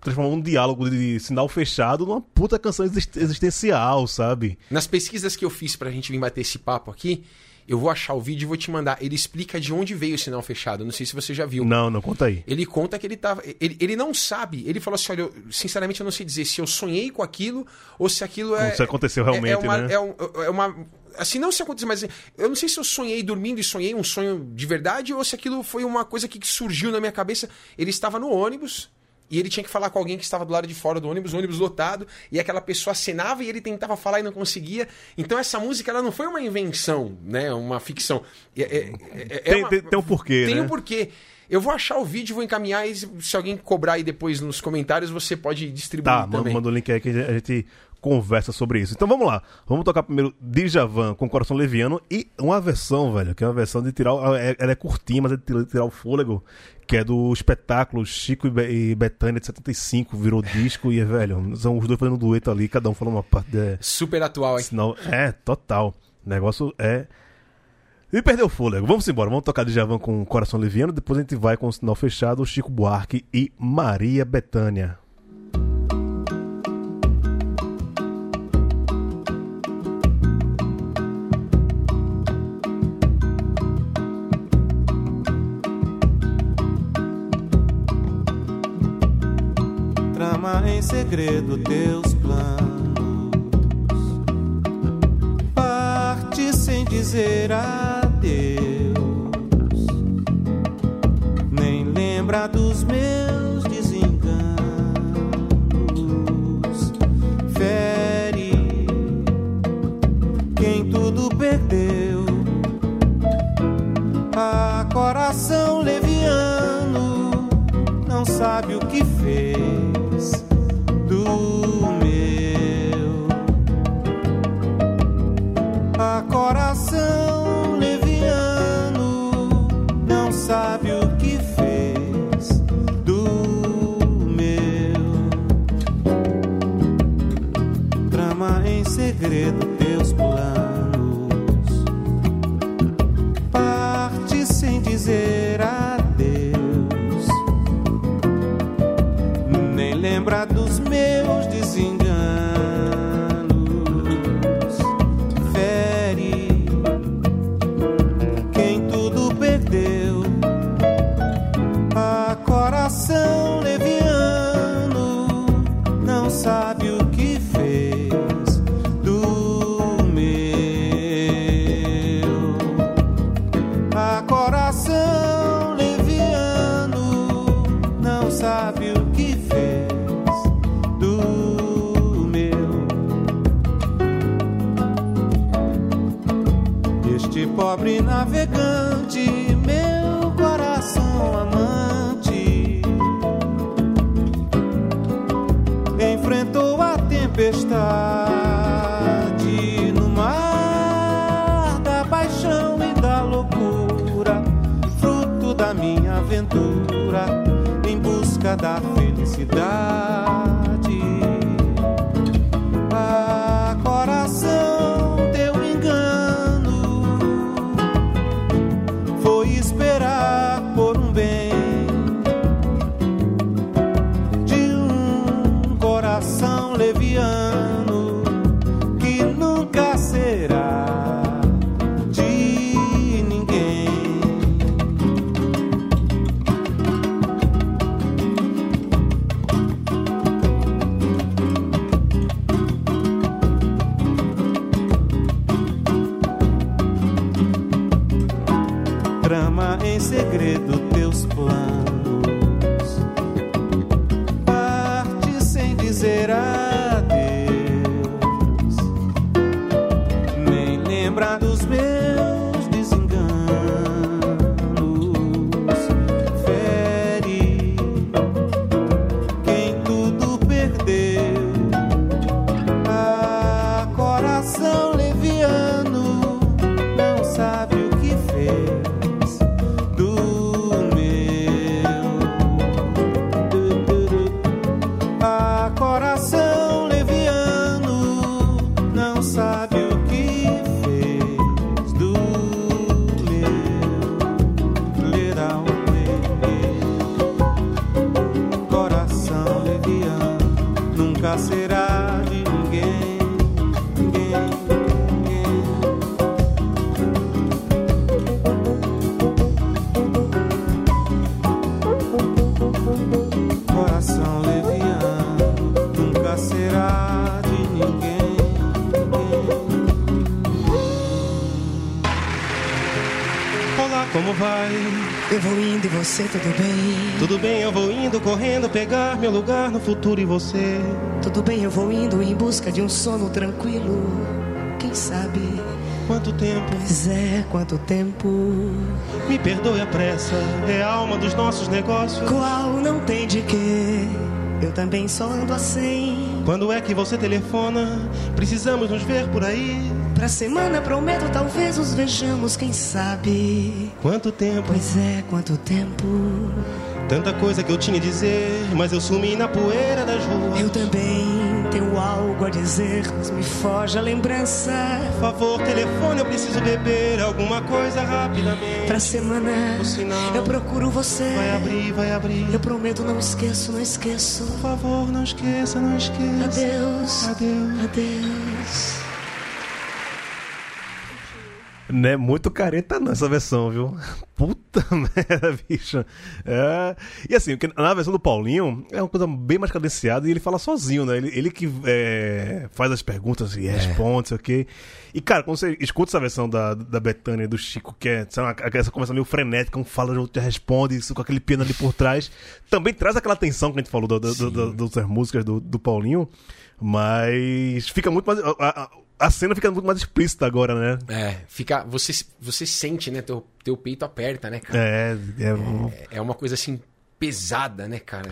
transformar um diálogo de sinal fechado numa puta canção exist- existencial, sabe? Nas pesquisas que eu fiz pra gente vir bater esse papo aqui, eu vou achar o vídeo e vou te mandar. Ele explica de onde veio o sinal fechado. Não sei se você já viu. Não, não, conta aí. Ele conta que ele tava. Ele, ele não sabe. Ele falou assim: olha, eu, sinceramente eu não sei dizer se eu sonhei com aquilo ou se aquilo é. se aconteceu realmente, é, é uma, né? É, um- é uma. Assim, não se aconteceu, mas eu não sei se eu sonhei dormindo e sonhei um sonho de verdade ou se aquilo foi uma coisa que surgiu na minha cabeça. Ele estava no ônibus. E ele tinha que falar com alguém que estava do lado de fora do ônibus, o ônibus lotado, e aquela pessoa acenava e ele tentava falar e não conseguia. Então essa música ela não foi uma invenção, né? Uma ficção. É- é- é- é Tem- uma- tem- tem um porquê, Tem né? um porquê. Eu vou achar o vídeo, vou encaminhar e se alguém cobrar aí depois nos comentários, você pode distribuir Tá, também. manda o link aí que a gente conversa sobre isso. Então vamos lá. Vamos tocar primeiro Djavan com Coração Leviano e uma versão, velho, que é uma versão de tirar. é- Ela é curtinha, mas é de tirar- o fôlego, que é do espetáculo Chico e Be- Betânia de 75, virou disco e é, velho, são os dois fazendo um dueto ali, cada um falando uma parte. De... Super atual, hein? Sinal, é, total. O negócio é. E perdeu o fôlego. Vamos embora. Vamos tocar Djavan com Coração Leviano. Depois a gente vai com o sinal fechado, Chico Buarque e Maria Bethânia. Trama em segredo teus planos. Parte sem dizer adeus. Da você, tudo bem? Tudo bem, eu vou indo correndo pegar meu lugar no futuro e você. Tudo bem, eu vou indo em busca de um sono tranquilo. Quem sabe? Quanto tempo? Pois é, quanto tempo? Me perdoe a pressa, é a alma dos nossos negócios. Qual não tem de quê? Eu também só ando assim. Quando é que você telefona? Precisamos nos ver por aí. Pra semana prometo, talvez os vejamos, quem sabe? Quanto tempo? Pois é, quanto tempo? Tanta coisa que eu tinha a dizer, mas eu sumi na poeira das ruas. Eu também tenho algo a dizer, mas me foge a lembrança. Por favor, telefone, eu preciso beber alguma coisa rapidamente. Pra semana sinal eu procuro você. Vai abrir, vai abrir. Eu prometo, não esqueço, não esqueço. Por favor, não esqueça, não esqueça. Adeus. Adeus. Adeus. Não é muito careta não essa versão, viu? *laughs* Puta *laughs* merda, bicho. É... E assim, na versão do Paulinho é uma coisa bem mais cadenciada e ele fala sozinho, né? Ele, ele que é, faz as perguntas e responde, sei o quê. E, cara, quando você escuta essa versão da, da Betânia e do Chico, que é sabe, essa conversa meio frenética, um fala, outro responde, isso com aquele piano ali por trás, também traz aquela tensão que a gente falou do, do, do, das músicas do, do Paulinho, mas fica muito mais... A, a, a cena fica muito mais explícita agora, né? É, fica. Você, você sente, né? Teu, teu peito aperta, né, cara? É, é, É, é uma coisa assim pesada, né, cara?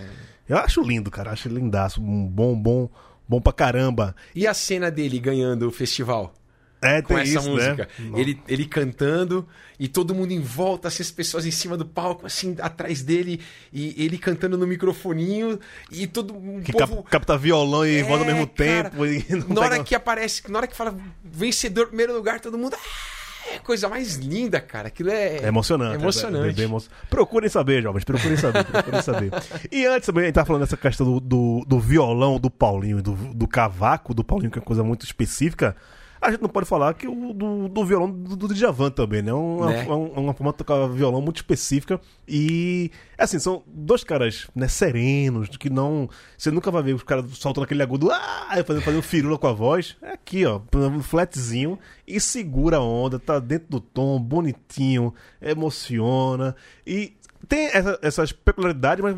eu acho lindo, cara. Acho lindaço. Um bom, bom, bom pra caramba. E a cena dele ganhando o festival? É, Com tem essa isso, música. né? Ele, ele cantando e todo mundo em volta, assim, as pessoas em cima do palco, assim, atrás dele, e ele cantando no microfoninho, e todo o Que povo... cap- capta violão e É, voz ao mesmo cara, tempo. *laughs* na hora pega- que aparece, na hora que fala vencedor, primeiro lugar, todo mundo. "Ah!" É coisa mais linda, cara. Aquilo é. É emocionante. É emocionante. é emo- Procurem saber, jovens. Procurem saber. procurem saber. E antes também, a gente tava falando dessa questão do, do, do violão do Paulinho do, do cavaco do Paulinho, que é uma coisa muito específica. A gente não pode falar que o do, do violão do, do Djavan também, né? Uma, Né? uma, uma forma de tocar violão muito específica. E, assim, são dois caras né, serenos, que não. Você nunca vai ver os caras soltando aquele agudo, ah, fazendo, fazendo firula com a voz. É aqui, ó, um flatzinho e segura a onda, tá dentro do tom, bonitinho, emociona. E tem essa- essas peculiaridades, mas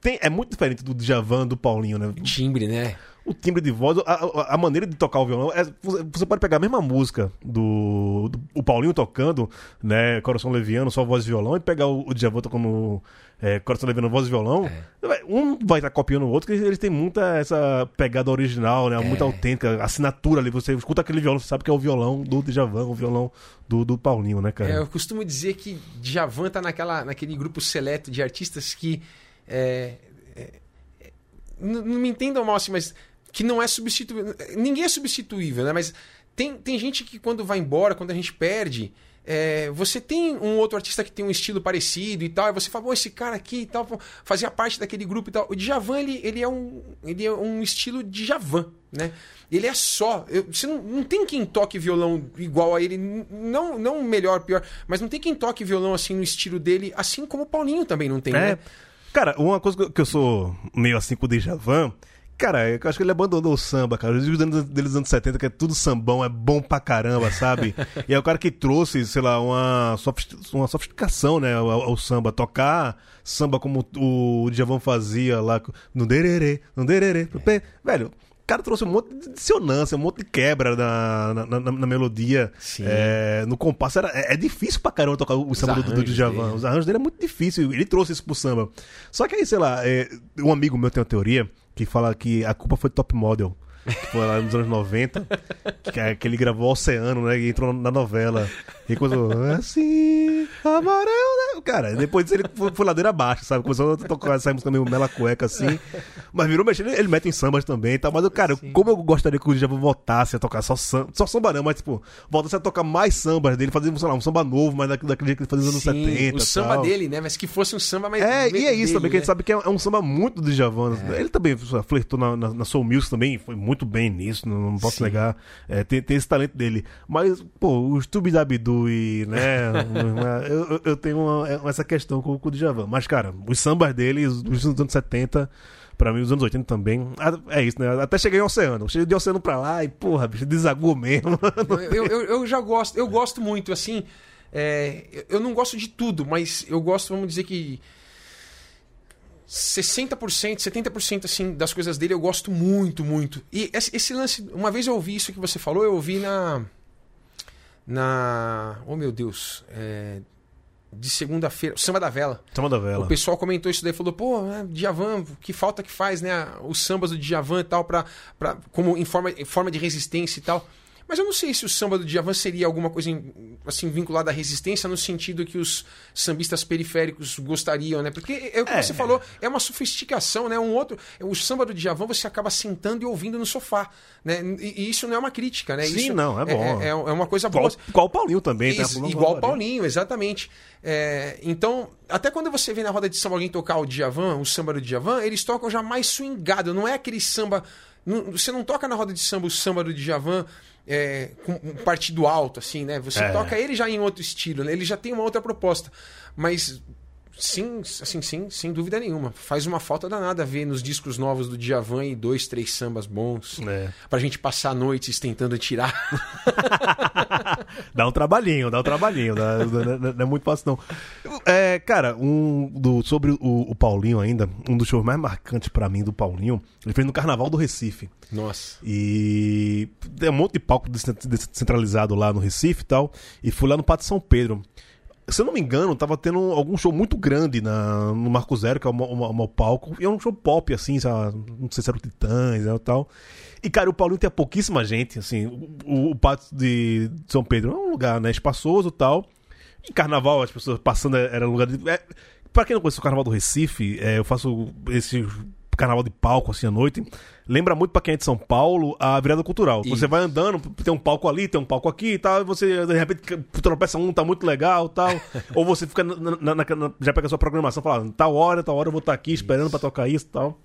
tem, é muito diferente do Djavan, do Paulinho, né? Timbre, né? O timbre de voz, a, a- maneira de tocar o violão. é- você- pode pegar a mesma música do, do- o Paulinho tocando, né? Coração Leviano, só voz e violão, e pegar o, o Djavan tocando é, Coração Leviano, voz e violão. Um vai estar copiando o outro, porque eles têm muita essa pegada original, né? Muito autêntica, assinatura ali. Você escuta aquele violão, você sabe que é o violão do Djavan, o violão do, do Paulinho, né, cara? É, eu costumo dizer que Djavan tá naquela, naquele grupo seleto de artistas que. é, é, é, não me entendam mal assim, mas que não é substituível. Ninguém é substituível, né? Mas tem, tem gente que quando vai embora, quando a gente perde. é, você tem um outro artista que tem um estilo parecido e tal, e você fala, esse cara aqui e tal, fazia parte daquele grupo e tal. O Djavan, ele, ele, é, um, ele é um estilo Djavan, né? Ele é só. eu- você não, não tem quem toque violão igual a ele, não, não melhor, pior, mas não tem quem toque violão assim no estilo dele, assim como o Paulinho também não tem, É. né? Cara, uma coisa que eu- que eu sou meio assim com o Djavan, Cara, eu acho que ele abandonou o samba, cara. Os discos deles dos anos 70, que é tudo sambão, é bom pra caramba, sabe? *laughs* e é o cara que trouxe, sei lá, uma, uma sofisticação, né, ao, ao samba. Tocar samba como o Djavan fazia lá, no dererê, no dererê. pé. Velho, o cara trouxe um monte de dissonância, um monte de quebra na, na, na- na melodia. É, no compasso. Era, é, é difícil pra caramba tocar o samba do, do, Djavan. dele. Os arranjos dele é muito difícil. Ele trouxe isso pro samba. Só que aí, sei lá, é, um amigo meu tem uma teoria que fala que a culpa foi do Top Model. Que foi lá nos anos 90. Que, é, que ele gravou Oceano, né? E entrou na novela. E começou. Assim, amarelo, né? Cara, depois ele foi, foi ladeira abaixo, sabe? Começou a tocar essa música meio mela cueca assim. Mas virou mexendo, ele, mete em sambas também e tal. Mas, cara, como eu gostaria que o Djavan voltasse a tocar só samba. Só samba não, mas, tipo, voltasse a tocar mais sambas dele, fazer, sei lá, um samba novo, mas daquele, daquele jeito que ele fazia nos anos Sim, 70. o samba tal. dele, né? Mas que fosse um samba mais. É, e é isso dele, também, que a gente né? sabe que é, é um samba muito do Djavan. Ele também flertou na, na, na Soul Music também, foi muito bem nisso, não, não posso Sim. negar. É, tem, tem esse talento dele. Mas, pô, o Stubidabidu e, né, *laughs* eu, eu- tenho uma- essa questão com, com o Djavan. Mas, cara, os sambas dele, os dos anos 70... Pra mim, os anos 80 também. É isso, né? Até cheguei ao oceano. Cheguei de oceano pra lá e, porra, bicho, desagou mesmo. Eu, eu, eu já gosto, eu gosto muito, assim. é, eu não gosto de tudo, mas eu gosto, vamos dizer que. 60%, 70% assim, das coisas dele eu gosto muito, muito. E esse, lance, uma vez eu ouvi isso que você falou, eu ouvi na. Na. Oh meu Deus. é, de segunda-feira, Samba da Vela. Samba da vela. O pessoal comentou isso daí, falou, pô, é, Djavan, que falta que faz, né? Os sambas do Djavan e tal, pra, pra, como em forma, em forma de resistência e tal. Mas eu não sei se o samba do Djavan seria alguma coisa assim vinculada à resistência no sentido que os sambistas periféricos gostariam, né? Porque é o que É. você falou, é uma sofisticação, né? Um outro, o samba do Djavan você acaba sentando e ouvindo no sofá, né? E, e isso não é uma crítica, né? Sim, isso não, é bom. É, é uma coisa boa. Igual, o Paulinho também, tá? Isso, igual o Paulinho, exatamente. É, então, até quando você vê na roda de samba alguém tocar o Djavan, o samba do Djavan, eles tocam já mais swingado, não é aquele samba. não- você não toca na roda de samba o samba do Djavan é, com um partido alto, assim, né? Você É. toca ele já em outro estilo, né? Ele já tem uma outra proposta. Mas. Sim, assim, sim, sem dúvida nenhuma. Faz uma falta danada ver nos discos novos do Djavan e dois, três sambas bons. É. Pra gente passar noites tentando tirar. *laughs* Dá um trabalhinho, dá um trabalhinho. dá- não, não- não é muito fácil, não. É, cara, um do, sobre o, o Paulinho ainda, um dos shows mais marcantes pra mim do Paulinho, ele fez no Carnaval do Recife. Nossa. E tem um monte de palco descent- descentralizado lá no Recife e tal. E fui lá no Pátio São Pedro. Se eu não me engano, tava tendo algum show muito grande na, no Marco Zero, que é o, o, mo- palco. E é um show pop, assim, sabe? não sei se era o Titãs e tal. E, cara, o Paulinho tinha pouquíssima gente, assim. O, o Pátio de São Pedro é um lugar, né, espaçoso e tal. Em carnaval, as pessoas passando, era lugar de. É, pra quem não conhece o carnaval do Recife, é, eu faço esse carnaval de palco assim à noite. Lembra muito pra quem é de São Paulo a virada cultural. Você Isso. vai andando, tem um palco ali, tem um palco aqui e tal, e você de repente tropeça um, tá muito legal tal. *laughs* ou você fica na- na- na- já pega a sua programação e fala, tal hora, tal hora eu vou estar aqui esperando pra tocar isso e tal.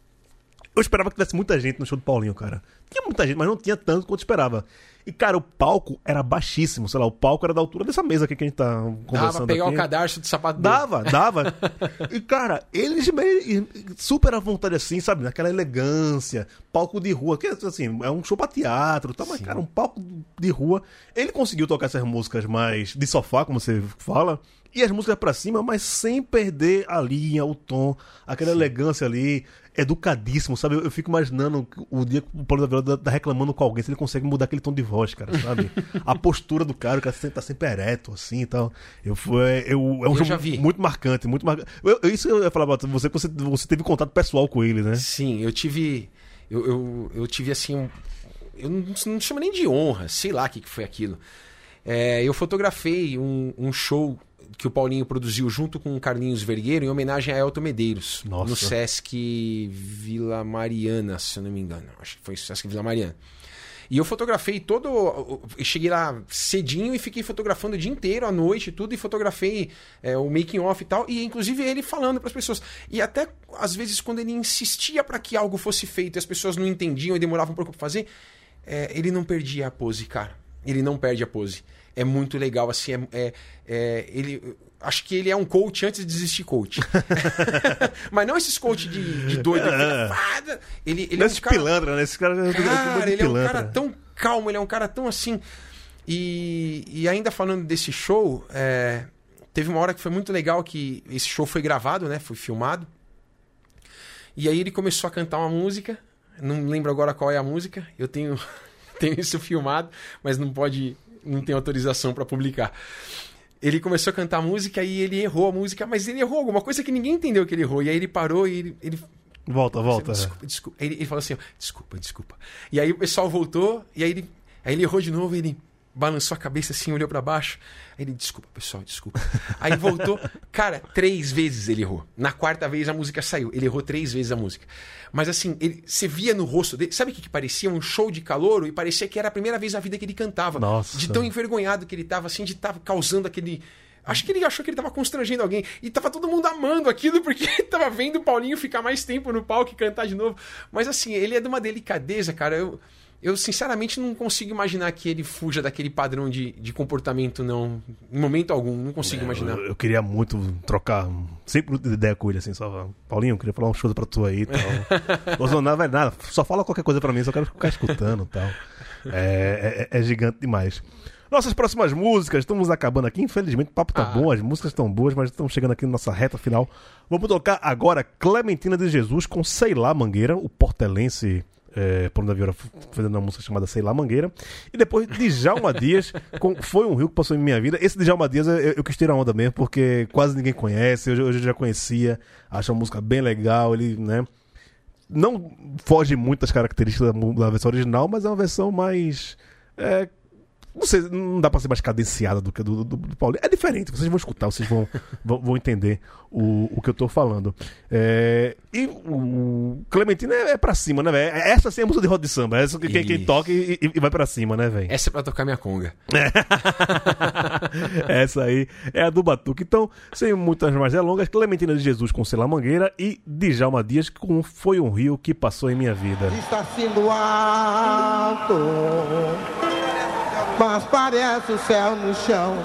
Eu esperava que tivesse muita gente no show do Paulinho, cara. Tinha muita gente, mas não tinha tanto quanto esperava. E, cara, o palco era baixíssimo, sei lá, o palco era da altura dessa mesa aqui que a gente tá Dava conversando pra pegar aqui. o cadarço do sapato dele. Dava, dava. *laughs* E, cara, eles super à vontade assim, sabe? Naquela elegância, palco de rua, que assim, é um show pra teatro, tá? Mas, cara, um palco de rua. Ele conseguiu tocar essas músicas mais de sofá, como você fala, e as músicas pra cima, mas sem perder a linha, o tom, aquela elegância ali, educadíssimo, sabe? Eu, eu fico imaginando o dia que o Paulo da Vila tá reclamando com alguém, se ele consegue mudar aquele tom de voz, cara, sabe? *laughs* A postura do cara, o cara tá sempre ereto, assim e tal. Eu, fui- eu, é um Eu jogo vi. muito marcante, muito marcante. Eu, eu- isso eu ia falar pra você, você, você teve contato pessoal com ele, né? Sim, eu tive. Eu, eu, eu tive assim. Um, eu não, não chamo nem de honra, sei lá o que, que foi aquilo. É, eu fotografei um, um show que o Paulinho produziu junto com o Carlinhos Vergueiro em homenagem a Elton Medeiros. Nossa. No Sesc Vila Mariana, se eu não me engano. Acho que foi Sesc Vila Mariana. E eu fotografei todo. Eu cheguei lá cedinho e fiquei fotografando o dia inteiro, à noite e tudo, e fotografei é, o making off e tal, e inclusive ele falando para as pessoas. E até às vezes, quando ele insistia para que algo fosse feito e as pessoas não entendiam e demoravam um pouco para fazer, é, ele não perdia a pose, cara. Ele não perde a pose. É muito legal, assim, é, é- é- ele... Acho que ele é um coach antes de desistir coach. *laughs* *laughs* Mas não esses coach de, de doido. "Fada". Ele, ele é um Nesse cara... pilantra, né? Esse cara, Cara, ele é um cara tão calmo, ele é um cara tão assim. E, e ainda falando desse show, é, teve uma hora que foi muito legal que esse show foi gravado, né? Foi filmado. E aí ele começou a cantar uma música. Não lembro agora qual é a música. Eu tenho, *laughs* tenho isso filmado, mas não pode. Não tem autorização para publicar. Ele começou a cantar a música e ele errou a música, mas ele errou alguma coisa que ninguém entendeu que ele errou. E aí ele parou e ele, ele Volta, volta. Desculpa, desculpa. Ele, ele falou assim, ó, desculpa, desculpa. E aí o pessoal voltou, e aí ele, aí ele errou de novo, ele balançou a cabeça assim, olhou pra baixo. Aí ele, desculpa, pessoal, desculpa. Aí voltou. Cara, três vezes ele errou. Na quarta vez a música saiu. Ele errou três vezes a música. Mas assim, ele, você via no rosto dele, sabe o que, que parecia? Um show de calouro e parecia que era a primeira vez na vida que ele cantava. Nossa. De tão envergonhado que ele tava, assim, de estar causando aquele. Acho que ele achou que ele tava constrangendo alguém. E tava todo mundo amando aquilo porque *laughs* tava vendo o Paulinho ficar mais tempo no palco e cantar de novo. Mas assim, ele é de uma delicadeza, cara. Eu, eu sinceramente não consigo imaginar que ele fuja daquele padrão de, de comportamento, não. Em momento algum, não consigo imaginar. Eu, eu queria muito trocar sempre de ideia com ele, assim, só. Paulinho, eu queria falar um show pra tu aí e tal. *laughs* Não vai nada, só fala qualquer coisa pra mim, só quero ficar escutando e tal. É, é- é gigante demais. Nossas próximas músicas, estamos acabando aqui. Infelizmente, o papo tá Ah. bom, as músicas estão boas, mas estamos chegando aqui na nossa reta final. Vamos tocar agora Clementina de Jesus com Sei Lá Mangueira, o portelense. É, Paulo da f- fazendo uma música chamada Sei Lá Mangueira. E depois Djalma Dias *laughs* com Foi um Rio que Passou em Minha Vida. Esse Djalma Dias eu, eu quis tirar onda mesmo, porque quase ninguém conhece. Hoje eu já conhecia. Acho uma música bem legal. Ele, né? Não foge muito das características da, da versão original, mas é uma versão mais. é, não sei, não dá pra ser mais cadenciada do que do, do, do Paulinho. É diferente, vocês vão escutar, vocês vão, *laughs* vão, vão entender o, o que eu tô falando. É, e o Clementina é, é pra cima, né, velho? Essa sim é a música de roda de samba. Essa que quem, quem toca e, e- e vai pra cima, né, velho? Essa é pra tocar minha conga. *laughs* Essa aí é a do Batuque. Então, sem muitas mais delongas, Clementina de Jesus com Sela Mangueira e Djalma Dias com Foi um Rio que Passou em Minha Vida. Está sendo alto, mas parece o céu no chão.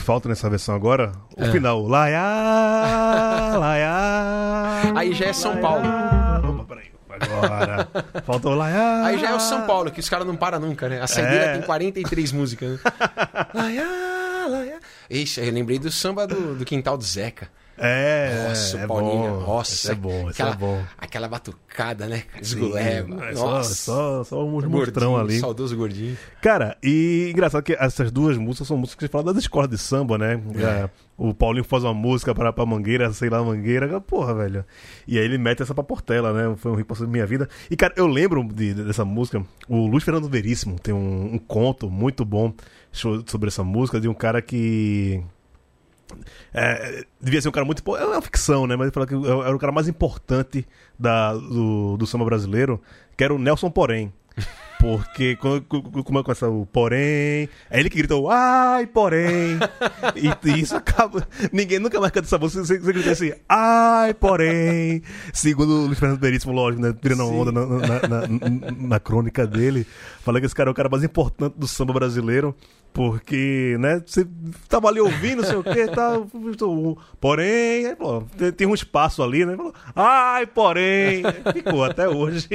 Falta nessa versão agora? O É. final. Laiá, laiá. Aí já é São laiá. Paulo. Opa, peraí. Agora. Faltou laiá. Aí já é o São Paulo, que os caras não param nunca, né? A saideira É. tem 43 músicas, né? Laiá, laiá. Ixi, eu lembrei do samba do, do quintal do Zeca. É, Nossa, é Paulinho. bom. Nossa, é bom, esse aquela, é bom. Aquela batucada, né? Esguleba. é só, Nossa. só, só uns Gordinho, monstrão ali. Saudoso gordinho. Cara, e engraçado que essas duas músicas são músicas que falam das escolas de samba, né? É, o Paulinho faz uma música para pra Mangueira, sei lá, Mangueira, porra, velho. E aí ele mete essa pra Portela, né? Foi um rico passado da minha vida. E, cara, eu lembro de- dessa música, o Luiz Fernando Veríssimo tem um, um conto muito bom so- sobre essa música de um cara que. É, devia ser um cara muito. É uma ficção, né? Mas ele que era o cara mais importante da, do, do samba brasileiro, que era o Nelson Porém. Porque começa o porém, é ele que grita o ai, porém. *laughs* E, e isso acaba. Ninguém nunca mais canta essa música. Você, você grita assim, ai, porém. Segundo o Luiz Fernando Veríssimo, lógico, né? Virando uma onda na, na, na- na crônica dele. Falando que esse cara é o cara mais importante do samba brasileiro. Porque, né, você tava ali ouvindo, não sei o que, tal. Porém, aí, pô, tem, tem um espaço ali, né? Falou, ai, porém. Ficou até hoje.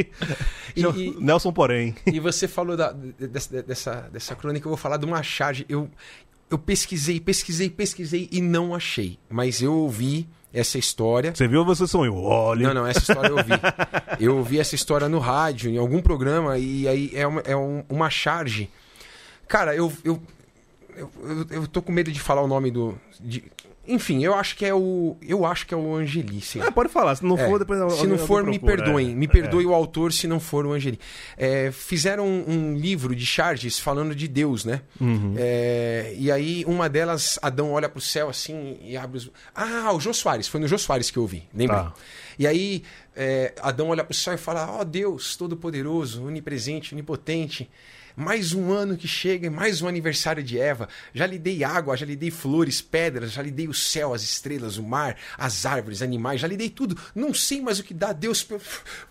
E- e- Nelson, porém. E você falou da- dessa, dessa, dessa crônica, eu vou falar de uma charge. Eu, eu pesquisei, pesquisei, pesquisei e não achei. Mas eu ouvi essa história. Você viu ou você sonhou? Olha. Não, não, essa história eu ouvi. eu ouvi essa história no rádio, em algum programa, e aí é uma, é um- uma charge. Cara, eu, eu, eu, eu, eu tô com medo de falar o nome do. de- enfim, eu acho que é o. Eu acho que é o Angeli, sim. É, pode falar. Se não É, for, depois se alguém- não for, me perdoem. é. Me perdoe o autor se não for o Angeli. É, fizeram um, um livro de charges falando de Deus, né? Uhum. É, e aí, uma delas, Adão olha pro céu assim e abre os. Ah, o Jô Soares. Foi no Jô Soares que eu vi, lembrei. Tá. E aí, é, Adão olha pro céu e fala: Ó Deus, todo-poderoso, onipresente, onipotente. Mais um ano que chega, e mais um aniversário de Eva. Já lhe dei água, já lhe dei flores, pedras, já lhe dei o céu, as estrelas, o mar, as árvores, animais, já lhe dei tudo. Não sei mais o que dá. Deus, por,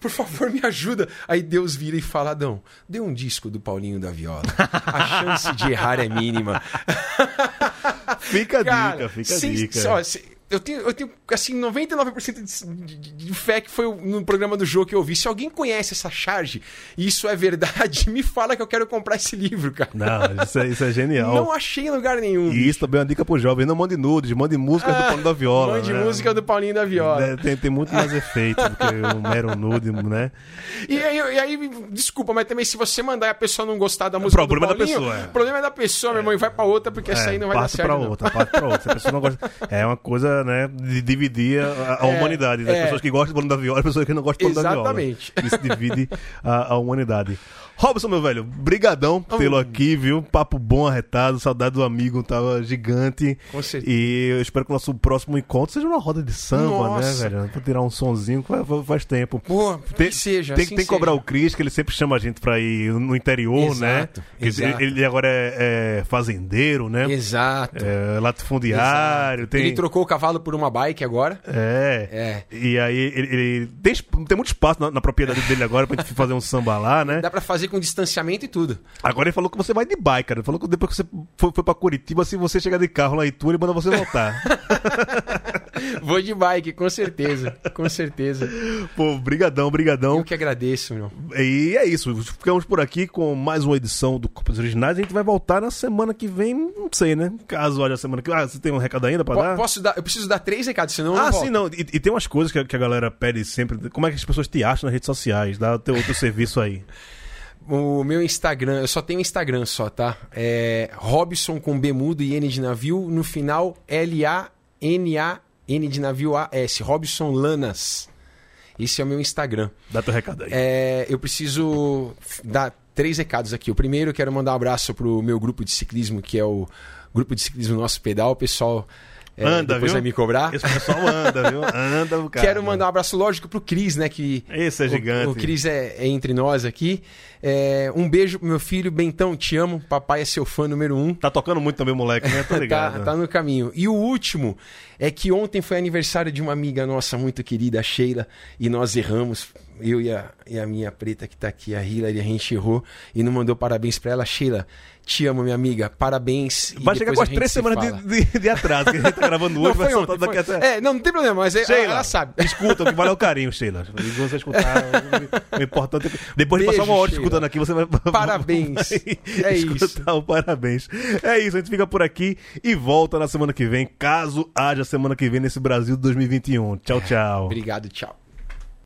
por favor, me ajuda. Aí Deus vira e fala: Adão, dê um disco do Paulinho da Viola. A chance de errar é mínima. *laughs* Fica a Cara, dica, fica a sem- dica. ó, se- eu tenho, eu tenho, assim, 99% de, de, de fé que foi no programa do jogo que eu vi. Se alguém conhece essa charge e isso é verdade, *laughs* me fala que eu quero comprar esse livro, cara. Não, isso é, isso é genial. Não achei em lugar nenhum. E isso também é uma dica pro jovem. Não mande nudes, mande música do Paulo da Viola. Mande né? música do Paulinho da Viola. É, tem, tem muito mais efeito do que um mero nude, né? E, aí, e aí, desculpa, mas também se você mandar e a pessoa não gostar da música problema do é da Paulinho, pessoa, é. o problema é da pessoa, meu irmão, e vai pra outra, porque essa aí não vai dar certo. pra não. outra, parte pra outra. Se a pessoa não gosta. *laughs* É uma coisa, né, de dividir a, a É, humanidade. As é. pessoas que gostam do Paulo da Viola e as pessoas que não gostam do Paulo da Viola. Exatamente. Isso divide a, a humanidade. Robson, meu velho, brigadão por tê-lo aqui, viu? Papo bom, arretado, saudade do amigo, tava gigante. Com certeza. E eu espero que o nosso próximo encontro seja uma roda de samba, Nossa. né, velho? Pra tirar um sonzinho, faz, tempo. Pô, Tem, que seja. tem, assim tem que cobrar o Cris, que ele sempre chama a gente pra ir no interior, Exato, né? Ele- exato. Ele, agora é, é fazendeiro, né? Exato. É, latifundiário, Exato. tem... Ele trocou o cavalo por uma bike agora. É. É. E aí ele, ele tem, tem muito espaço na, na propriedade dele agora pra gente *laughs* fazer um samba lá, né? Dá pra fazer com distanciamento e tudo. Agora ele falou que você vai de bike, cara. Ele falou que depois que você foi, foi pra Curitiba, se você chegar de carro lá em Itu, ele manda você voltar. *laughs* *laughs* Vou de bike, com certeza. Com certeza. Pô, brigadão, brigadão. Eu que agradeço, meu. E é isso. Ficamos por aqui com mais uma edição do Copas Originais. A gente vai voltar na semana que vem, não sei, né? Caso olhe a semana que vem. Ah, você tem um recado ainda pra dar? Posso dar? Eu preciso dar três recados, senão eu Ah, não sim, não. E, e tem umas coisas que a, que a galera pede sempre. Como é que as pessoas te acham nas redes sociais? Dá o teu, *laughs* serviço aí. O meu Instagram, eu só tenho Instagram só, tá? É Robson com B mudo e N de navio. No final, L-A-N-A, N de navio A-S. Robson Lanas. Esse é o meu Instagram. Dá teu recado aí. É, eu preciso dar três recados aqui. O primeiro, eu quero mandar um abraço pro meu grupo de ciclismo, que é o grupo de ciclismo Nosso Pedal. O pessoal é, Anda, depois viu? vai me cobrar. Esse pessoal anda, viu? Anda, *laughs* cara. Quero mandar um abraço, lógico, pro Cris, né? Que Esse é gigante. O, o Cris é, é entre nós aqui. É, um beijo pro meu filho, Bentão, te amo. Papai é seu fã número um. Tá tocando muito também, moleque, né? *laughs* Tô ligado. Tá, tá no caminho. E o último é que ontem foi aniversário de uma amiga nossa muito querida, a Sheila, e nós erramos. Eu e a, e a minha preta que tá aqui, a Hilary, a gente errou e não mandou parabéns pra ela. Sheila, te amo, minha amiga. Parabéns. Vai chegar com as três se semanas de, de, de atraso, que a gente tá gravando hoje, Não, vai soltar daqui foi- até. É, não, não tem problema, mas é- Sheila, ela sabe. *laughs* Escuta, o que vale é o carinho, Sheila. *laughs* E você escutar, o importante é que depois de Beijo, passar uma hora Sheila. escutando aqui, você vai. Parabéns. *laughs* vai É isso. o parabéns. É isso, a gente fica por aqui e volta na semana que vem, caso haja semana que vem nesse Brasil 2021. Tchau, tchau. Obrigado, tchau.